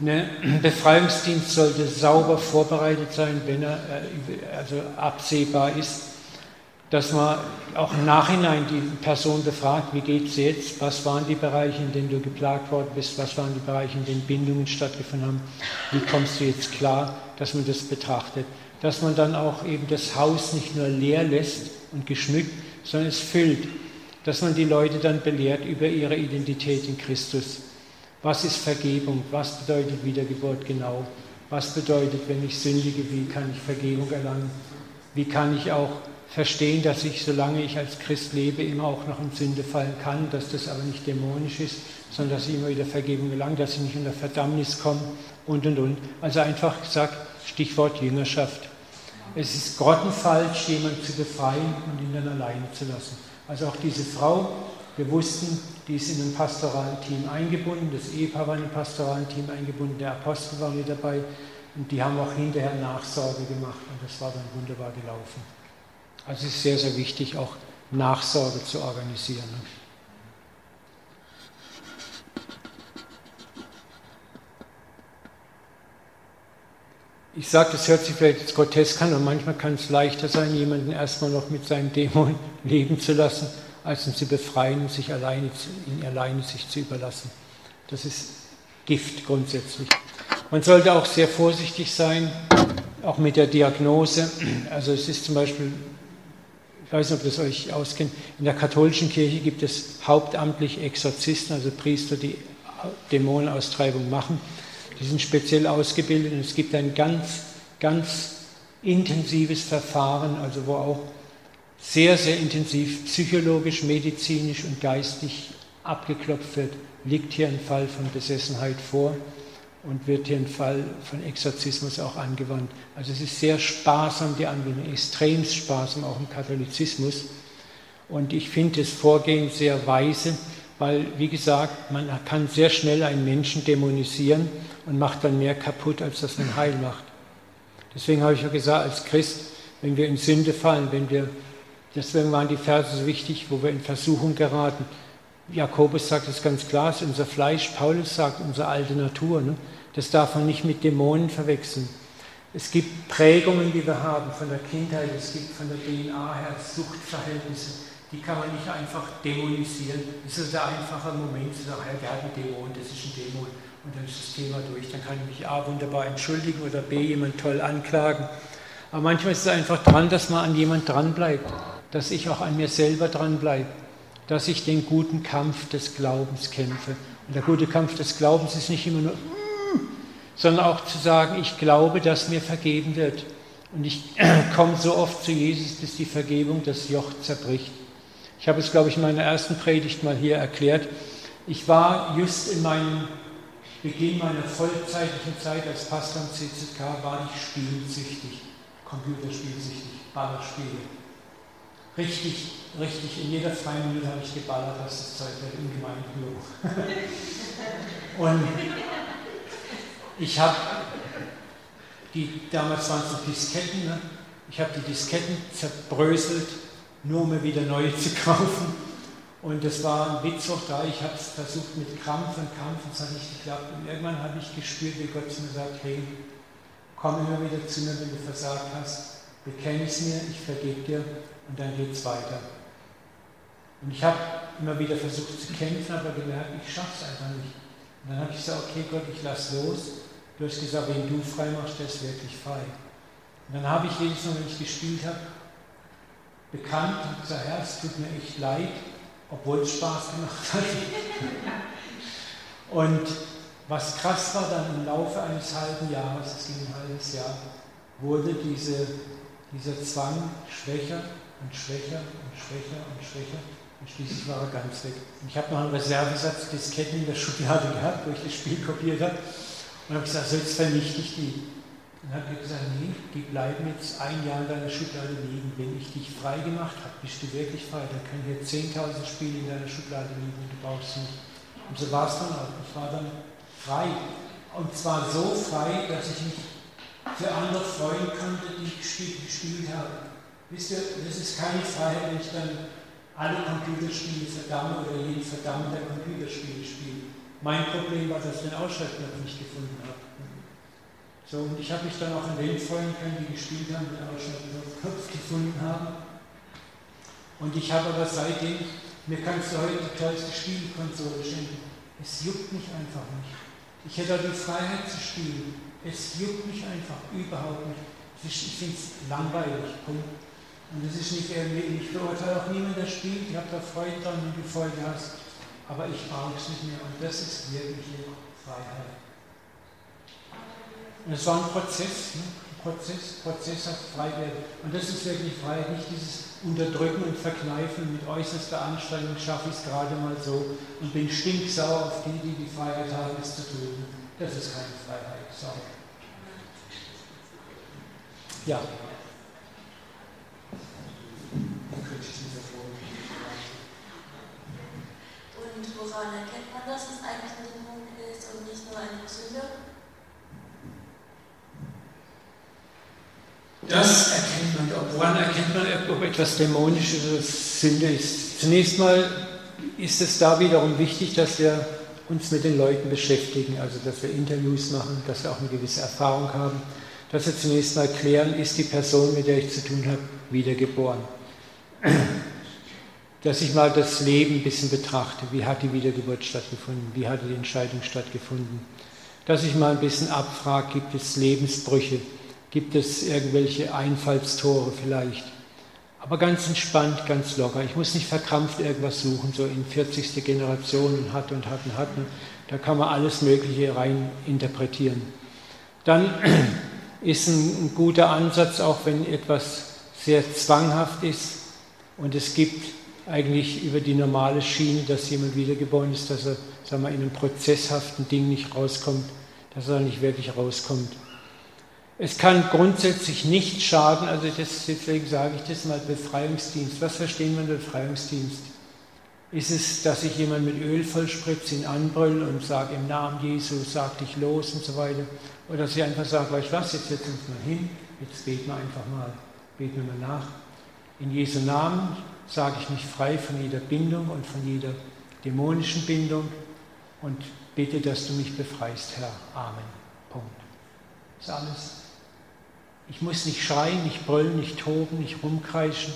Ein *clears throat* Befreiungsdienst sollte sauber vorbereitet sein, wenn er äh, also absehbar ist dass man auch im Nachhinein die Person befragt, wie geht es jetzt, was waren die Bereiche, in denen du geplagt worden bist, was waren die Bereiche, in denen Bindungen stattgefunden haben, wie kommst du jetzt klar, dass man das betrachtet. Dass man dann auch eben das Haus nicht nur leer lässt und geschmückt, sondern es füllt. Dass man die Leute dann belehrt über ihre Identität in Christus. Was ist Vergebung? Was bedeutet Wiedergeburt genau? Was bedeutet, wenn ich sündige, wie kann ich Vergebung erlangen? Wie kann ich auch verstehen, dass ich, solange ich als Christ lebe, immer auch noch in Sünde fallen kann, dass das aber nicht dämonisch ist, sondern dass ich immer wieder Vergebung gelange, dass ich nicht unter Verdammnis komme und und und. Also einfach gesagt, Stichwort Jüngerschaft. Es ist grottenfalsch, jemanden zu befreien und ihn dann alleine zu lassen. Also auch diese Frau, wir wussten, die ist in einem pastoralen Team eingebunden, das Ehepaar war in einem pastoralen Team eingebunden, der Apostel war mit dabei und die haben auch hinterher Nachsorge gemacht und das war dann wunderbar gelaufen. Also es ist sehr, sehr wichtig, auch Nachsorge zu organisieren. Ich sage, das hört sich vielleicht jetzt grotesk an, und manchmal kann es leichter sein, jemanden erstmal noch mit seinem Dämon *laughs* leben zu lassen, als ihn zu befreien und sich alleine, ihn alleine sich zu überlassen. Das ist Gift grundsätzlich. Man sollte auch sehr vorsichtig sein, auch mit der Diagnose. Also es ist zum Beispiel ich weiß nicht, ob das euch auskennt, in der katholischen Kirche gibt es hauptamtlich Exorzisten, also Priester, die Dämonenaustreibung machen. Die sind speziell ausgebildet und es gibt ein ganz, ganz intensives Verfahren, also wo auch sehr, sehr intensiv psychologisch, medizinisch und geistig abgeklopft wird, liegt hier ein Fall von Besessenheit vor und wird hier ein Fall von Exorzismus auch angewandt. Also es ist sehr sparsam, die Anwendung, extrem sparsam auch im Katholizismus. Und ich finde das Vorgehen sehr weise, weil, wie gesagt, man kann sehr schnell einen Menschen dämonisieren und macht dann mehr kaputt, als dass man heil macht. Deswegen habe ich ja gesagt, als Christ, wenn wir in Sünde fallen, wenn wir, deswegen waren die Verse so wichtig, wo wir in Versuchung geraten. Jakobus sagt es ganz klar, es ist unser Fleisch, Paulus sagt unsere alte Natur. Ne? Das darf man nicht mit Dämonen verwechseln. Es gibt Prägungen, die wir haben von der Kindheit, es gibt von der DNA her Suchtverhältnisse, die kann man nicht einfach dämonisieren. Es ist ein einfacher Moment zu sagen, Herr, der hat einen Dämon, das ist ein Dämon und dann ist das Thema durch. Dann kann ich mich A wunderbar entschuldigen oder B jemand toll anklagen. Aber manchmal ist es einfach dran, dass man an jemand dranbleibt, dass ich auch an mir selber dranbleibe, dass ich den guten Kampf des Glaubens kämpfe. Und der gute Kampf des Glaubens ist nicht immer nur sondern auch zu sagen, ich glaube, dass mir vergeben wird. Und ich *clears throat* komme so oft zu Jesus, bis die Vergebung das Joch zerbricht. Ich habe es, glaube ich, in meiner ersten Predigt mal hier erklärt. Ich war just in meinem Beginn meiner vollzeitlichen Zeit als Pastor am CZK, war ich spielsüchtig, computerspielsüchtig, Ballerspiele. Richtig, richtig, in jeder freien Minute habe ich geballert, dass das Zeug wird ungemein hoch. Und ich habe die, damals waren es noch Disketten, ne? ich habe die Disketten zerbröselt, nur um mir wieder neue zu *laughs* kaufen. Und das war ein Witz auch da. Ich habe es versucht mit Krampf und Kampf und es hat nicht geklappt. Und irgendwann habe ich gespürt, wie Gott zu mir sagt, hey, komm immer wieder zu mir, wenn du versagt hast, bekenne es mir, ich vergebe dir und dann geht es weiter. Und ich habe immer wieder versucht zu kämpfen, aber gemerkt, ich schaffe es einfach nicht. Und dann habe ich gesagt, okay Gott, ich lasse los. Du hast gesagt, wenn du frei machst, der ist wirklich frei. Und dann habe ich jedes Mal, wenn ich gespielt habe, bekannt und gesagt, Herr, es tut mir echt leid, obwohl es Spaß gemacht hat. *laughs* und was krass war dann im Laufe eines halben Jahres, es ging ein halbes Jahr, wurde diese, dieser Zwang schwächer und schwächer und schwächer und schwächer. Und schließlich war er ganz weg. Und ich habe noch einen Reservesatz Disketten in der Schublade gehabt, wo ich das Spiel kopiert habe. Und habe gesagt, so jetzt vernichte ich die. Dann hat er gesagt, nee, die bleiben jetzt ein Jahr in deiner Schublade liegen. Wenn ich dich frei gemacht habe, bist du wirklich frei. Dann können hier 10.000 Spiele in deiner Schublade liegen und du brauchst nicht. Und so war es dann auch. Ich war dann frei. Und zwar so frei, dass ich mich für andere freuen konnte, die ich gespielt habe. Wisst ihr, das ist keine Freiheit, wenn ich dann alle Computerspiele verdamme oder jeden Verdammten der Computerspiele spiele. Mein Problem war, dass ich den Ausschaltknopf nicht gefunden habe. So, und ich habe mich dann auch an den freuen können, die gespielt haben, den Ausschaltknopf gefunden haben. Und ich habe aber seitdem, mir kannst du heute die tollste Spielkonsole schenken. Es juckt mich einfach nicht. Ich hätte auch die Freiheit zu spielen. Es juckt mich einfach überhaupt nicht. Ich finde es langweilig. Punkt. Und es ist nicht irgendwie, ich beurteile auch niemand, der spielt, ich habe da Freude dran, wenn du Freude hast, aber ich brauche es nicht mehr und das ist wirkliche Freiheit. Und es war ein Prozess, ne? Prozess, prozesshaft frei werden. Und das ist wirklich Freiheit, nicht dieses Unterdrücken und Verkneifen mit äußerster Anstrengung schaffe ich es gerade mal so und bin stinksauer auf die, die die Freiheit haben, es zu tun. Das ist keine Freiheit. Sorry. Ja. Und woran erkennt man, dass es eigentlich eine Dämon ist und nicht nur eine Sünde? Das erkennt man. Woran erkennt man, ob etwas dämonisch oder Sünde ist? Zunächst mal ist es da wiederum wichtig, dass wir uns mit den Leuten beschäftigen, also dass wir Interviews machen, dass wir auch eine gewisse Erfahrung haben, dass wir zunächst mal klären, ist die Person, mit der ich zu tun habe, wiedergeboren dass ich mal das Leben ein bisschen betrachte. Wie hat die Wiedergeburt stattgefunden? Wie hat die Entscheidung stattgefunden? Dass ich mal ein bisschen abfrage, gibt es Lebensbrüche? Gibt es irgendwelche Einfallstore vielleicht? Aber ganz entspannt, ganz locker. Ich muss nicht verkrampft irgendwas suchen, so in 40. Generation und hat und hat und hat. Da kann man alles Mögliche rein interpretieren. Dann *clears throat* ist ein guter Ansatz, auch wenn etwas sehr zwanghaft ist und es gibt eigentlich über die normale Schiene, dass jemand wiedergeboren ist, dass er sagen wir, in einem prozesshaften Ding nicht rauskommt, dass er nicht wirklich rauskommt. Es kann grundsätzlich nicht schaden, also deswegen sage ich das mal, Befreiungsdienst. Was verstehen wir unter Befreiungsdienst? Ist es, dass ich jemanden mit Öl vollspritze, ihn anbrülle und sage, im Namen Jesu, sag dich los und so weiter? Oder dass ich einfach sage, weißt du was, jetzt setzen wir uns mal hin, jetzt beten wir einfach mal, beten wir mal nach. In Jesu Namen sage ich mich frei von jeder Bindung und von jeder dämonischen Bindung und bitte, dass du mich befreist, Herr. Amen. Punkt. Das ist alles. Ich muss nicht schreien, nicht brüllen, nicht toben, nicht rumkreischen.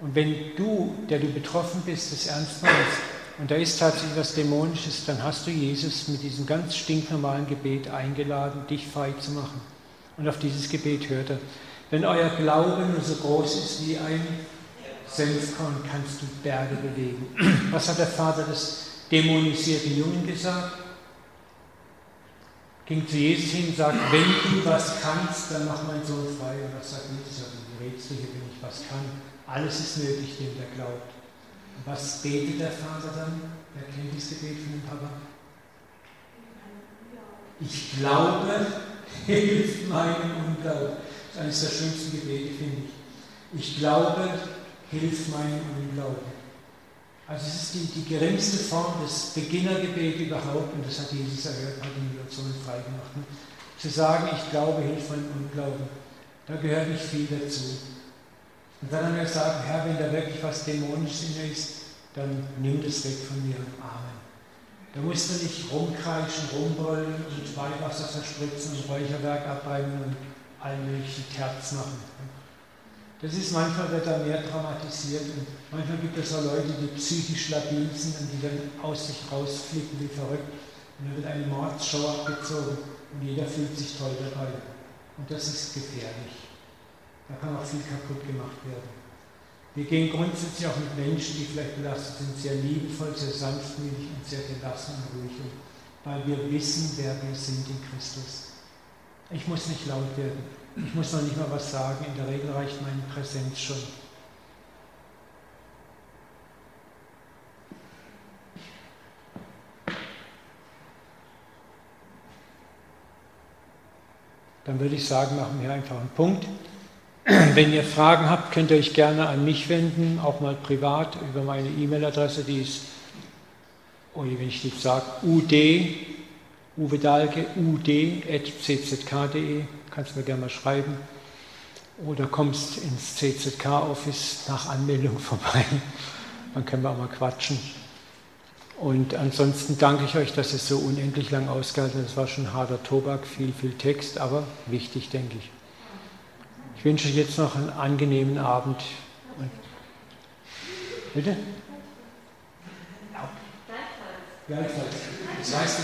Und wenn du, der du betroffen bist, das ernst meinst, und da ist tatsächlich was Dämonisches, dann hast du Jesus mit diesem ganz stinknormalen Gebet eingeladen, dich frei zu machen. Und auf dieses Gebet hört er. Wenn euer Glaube nur so groß ist wie ein Senfkorn kannst du Berge bewegen. *clears throat* Was hat der Vater des dämonisierten Jungen gesagt? Ging zu Jesus hin und sagt, wenn du was kannst, dann mach mein Sohn frei. Und was sagt Jesus? Die redest du hier, wenn ich was kann. Alles ist möglich, dem der glaubt. Und was betet der Vater dann? Wer kennt dieses Gebet von dem Papa? Ich glaube, *laughs* hilf meinem Unglauben. Eines der schönsten Gebete, finde ich. Ich glaube, hilf meinem Unglauben. Also es ist die, die geringste Form des Beginnergebets überhaupt, und das hat Jesus erhört, hat die Situation freigemacht. Ne? Zu sagen, ich glaube, hilf meinem Unglauben, da gehört nicht viel dazu. Und dann haben wir gesagt, Herr, wenn da wirklich was Dämonisches in mir ist, dann nimm das weg von mir. Amen. Da musst du nicht rumkreischen, rumbrüllen und Weihwasser verspritzen und Räucherwerk abreiben und allen Terz machen. Das ist manchmal wird da mehr dramatisiert und manchmal gibt es auch Leute, die psychisch labil sind und die dann aus sich rausflicken wie verrückt. Und dann wird eine Mordshow abgezogen und jeder fühlt sich toll dabei. Und das ist gefährlich. Da kann auch viel kaputt gemacht werden. Wir gehen grundsätzlich auch mit Menschen, die vielleicht belastet sind, sehr liebevoll, sehr sanftmütig und sehr gelassen und ruhig um, weil wir wissen, wer wir sind in Christus. Ich muss nicht laut werden. Ich muss noch nicht mal was sagen, in der Regel reicht meine Präsenz schon. Dann würde ich sagen, machen wir einfach einen Punkt. Wenn ihr Fragen habt, könnt ihr euch gerne an mich wenden, auch mal privat über meine E-Mail-Adresse, die ist, oh, wenn ich die sage, ud, Uwe Dahlke, ud.czk.de kannst mir gerne mal schreiben. Oder kommst ins CZK-Office nach Anmeldung *laughs* vorbei. Dann können wir auch mal quatschen. Und ansonsten danke ich euch, dass es so unendlich lang ausgehalten hat. Es war schon harter Tobak, viel, viel Text, aber wichtig, denke ich. Ich wünsche euch jetzt noch einen angenehmen Abend. Und bitte? Ja. Gleichfalls. Das weißt du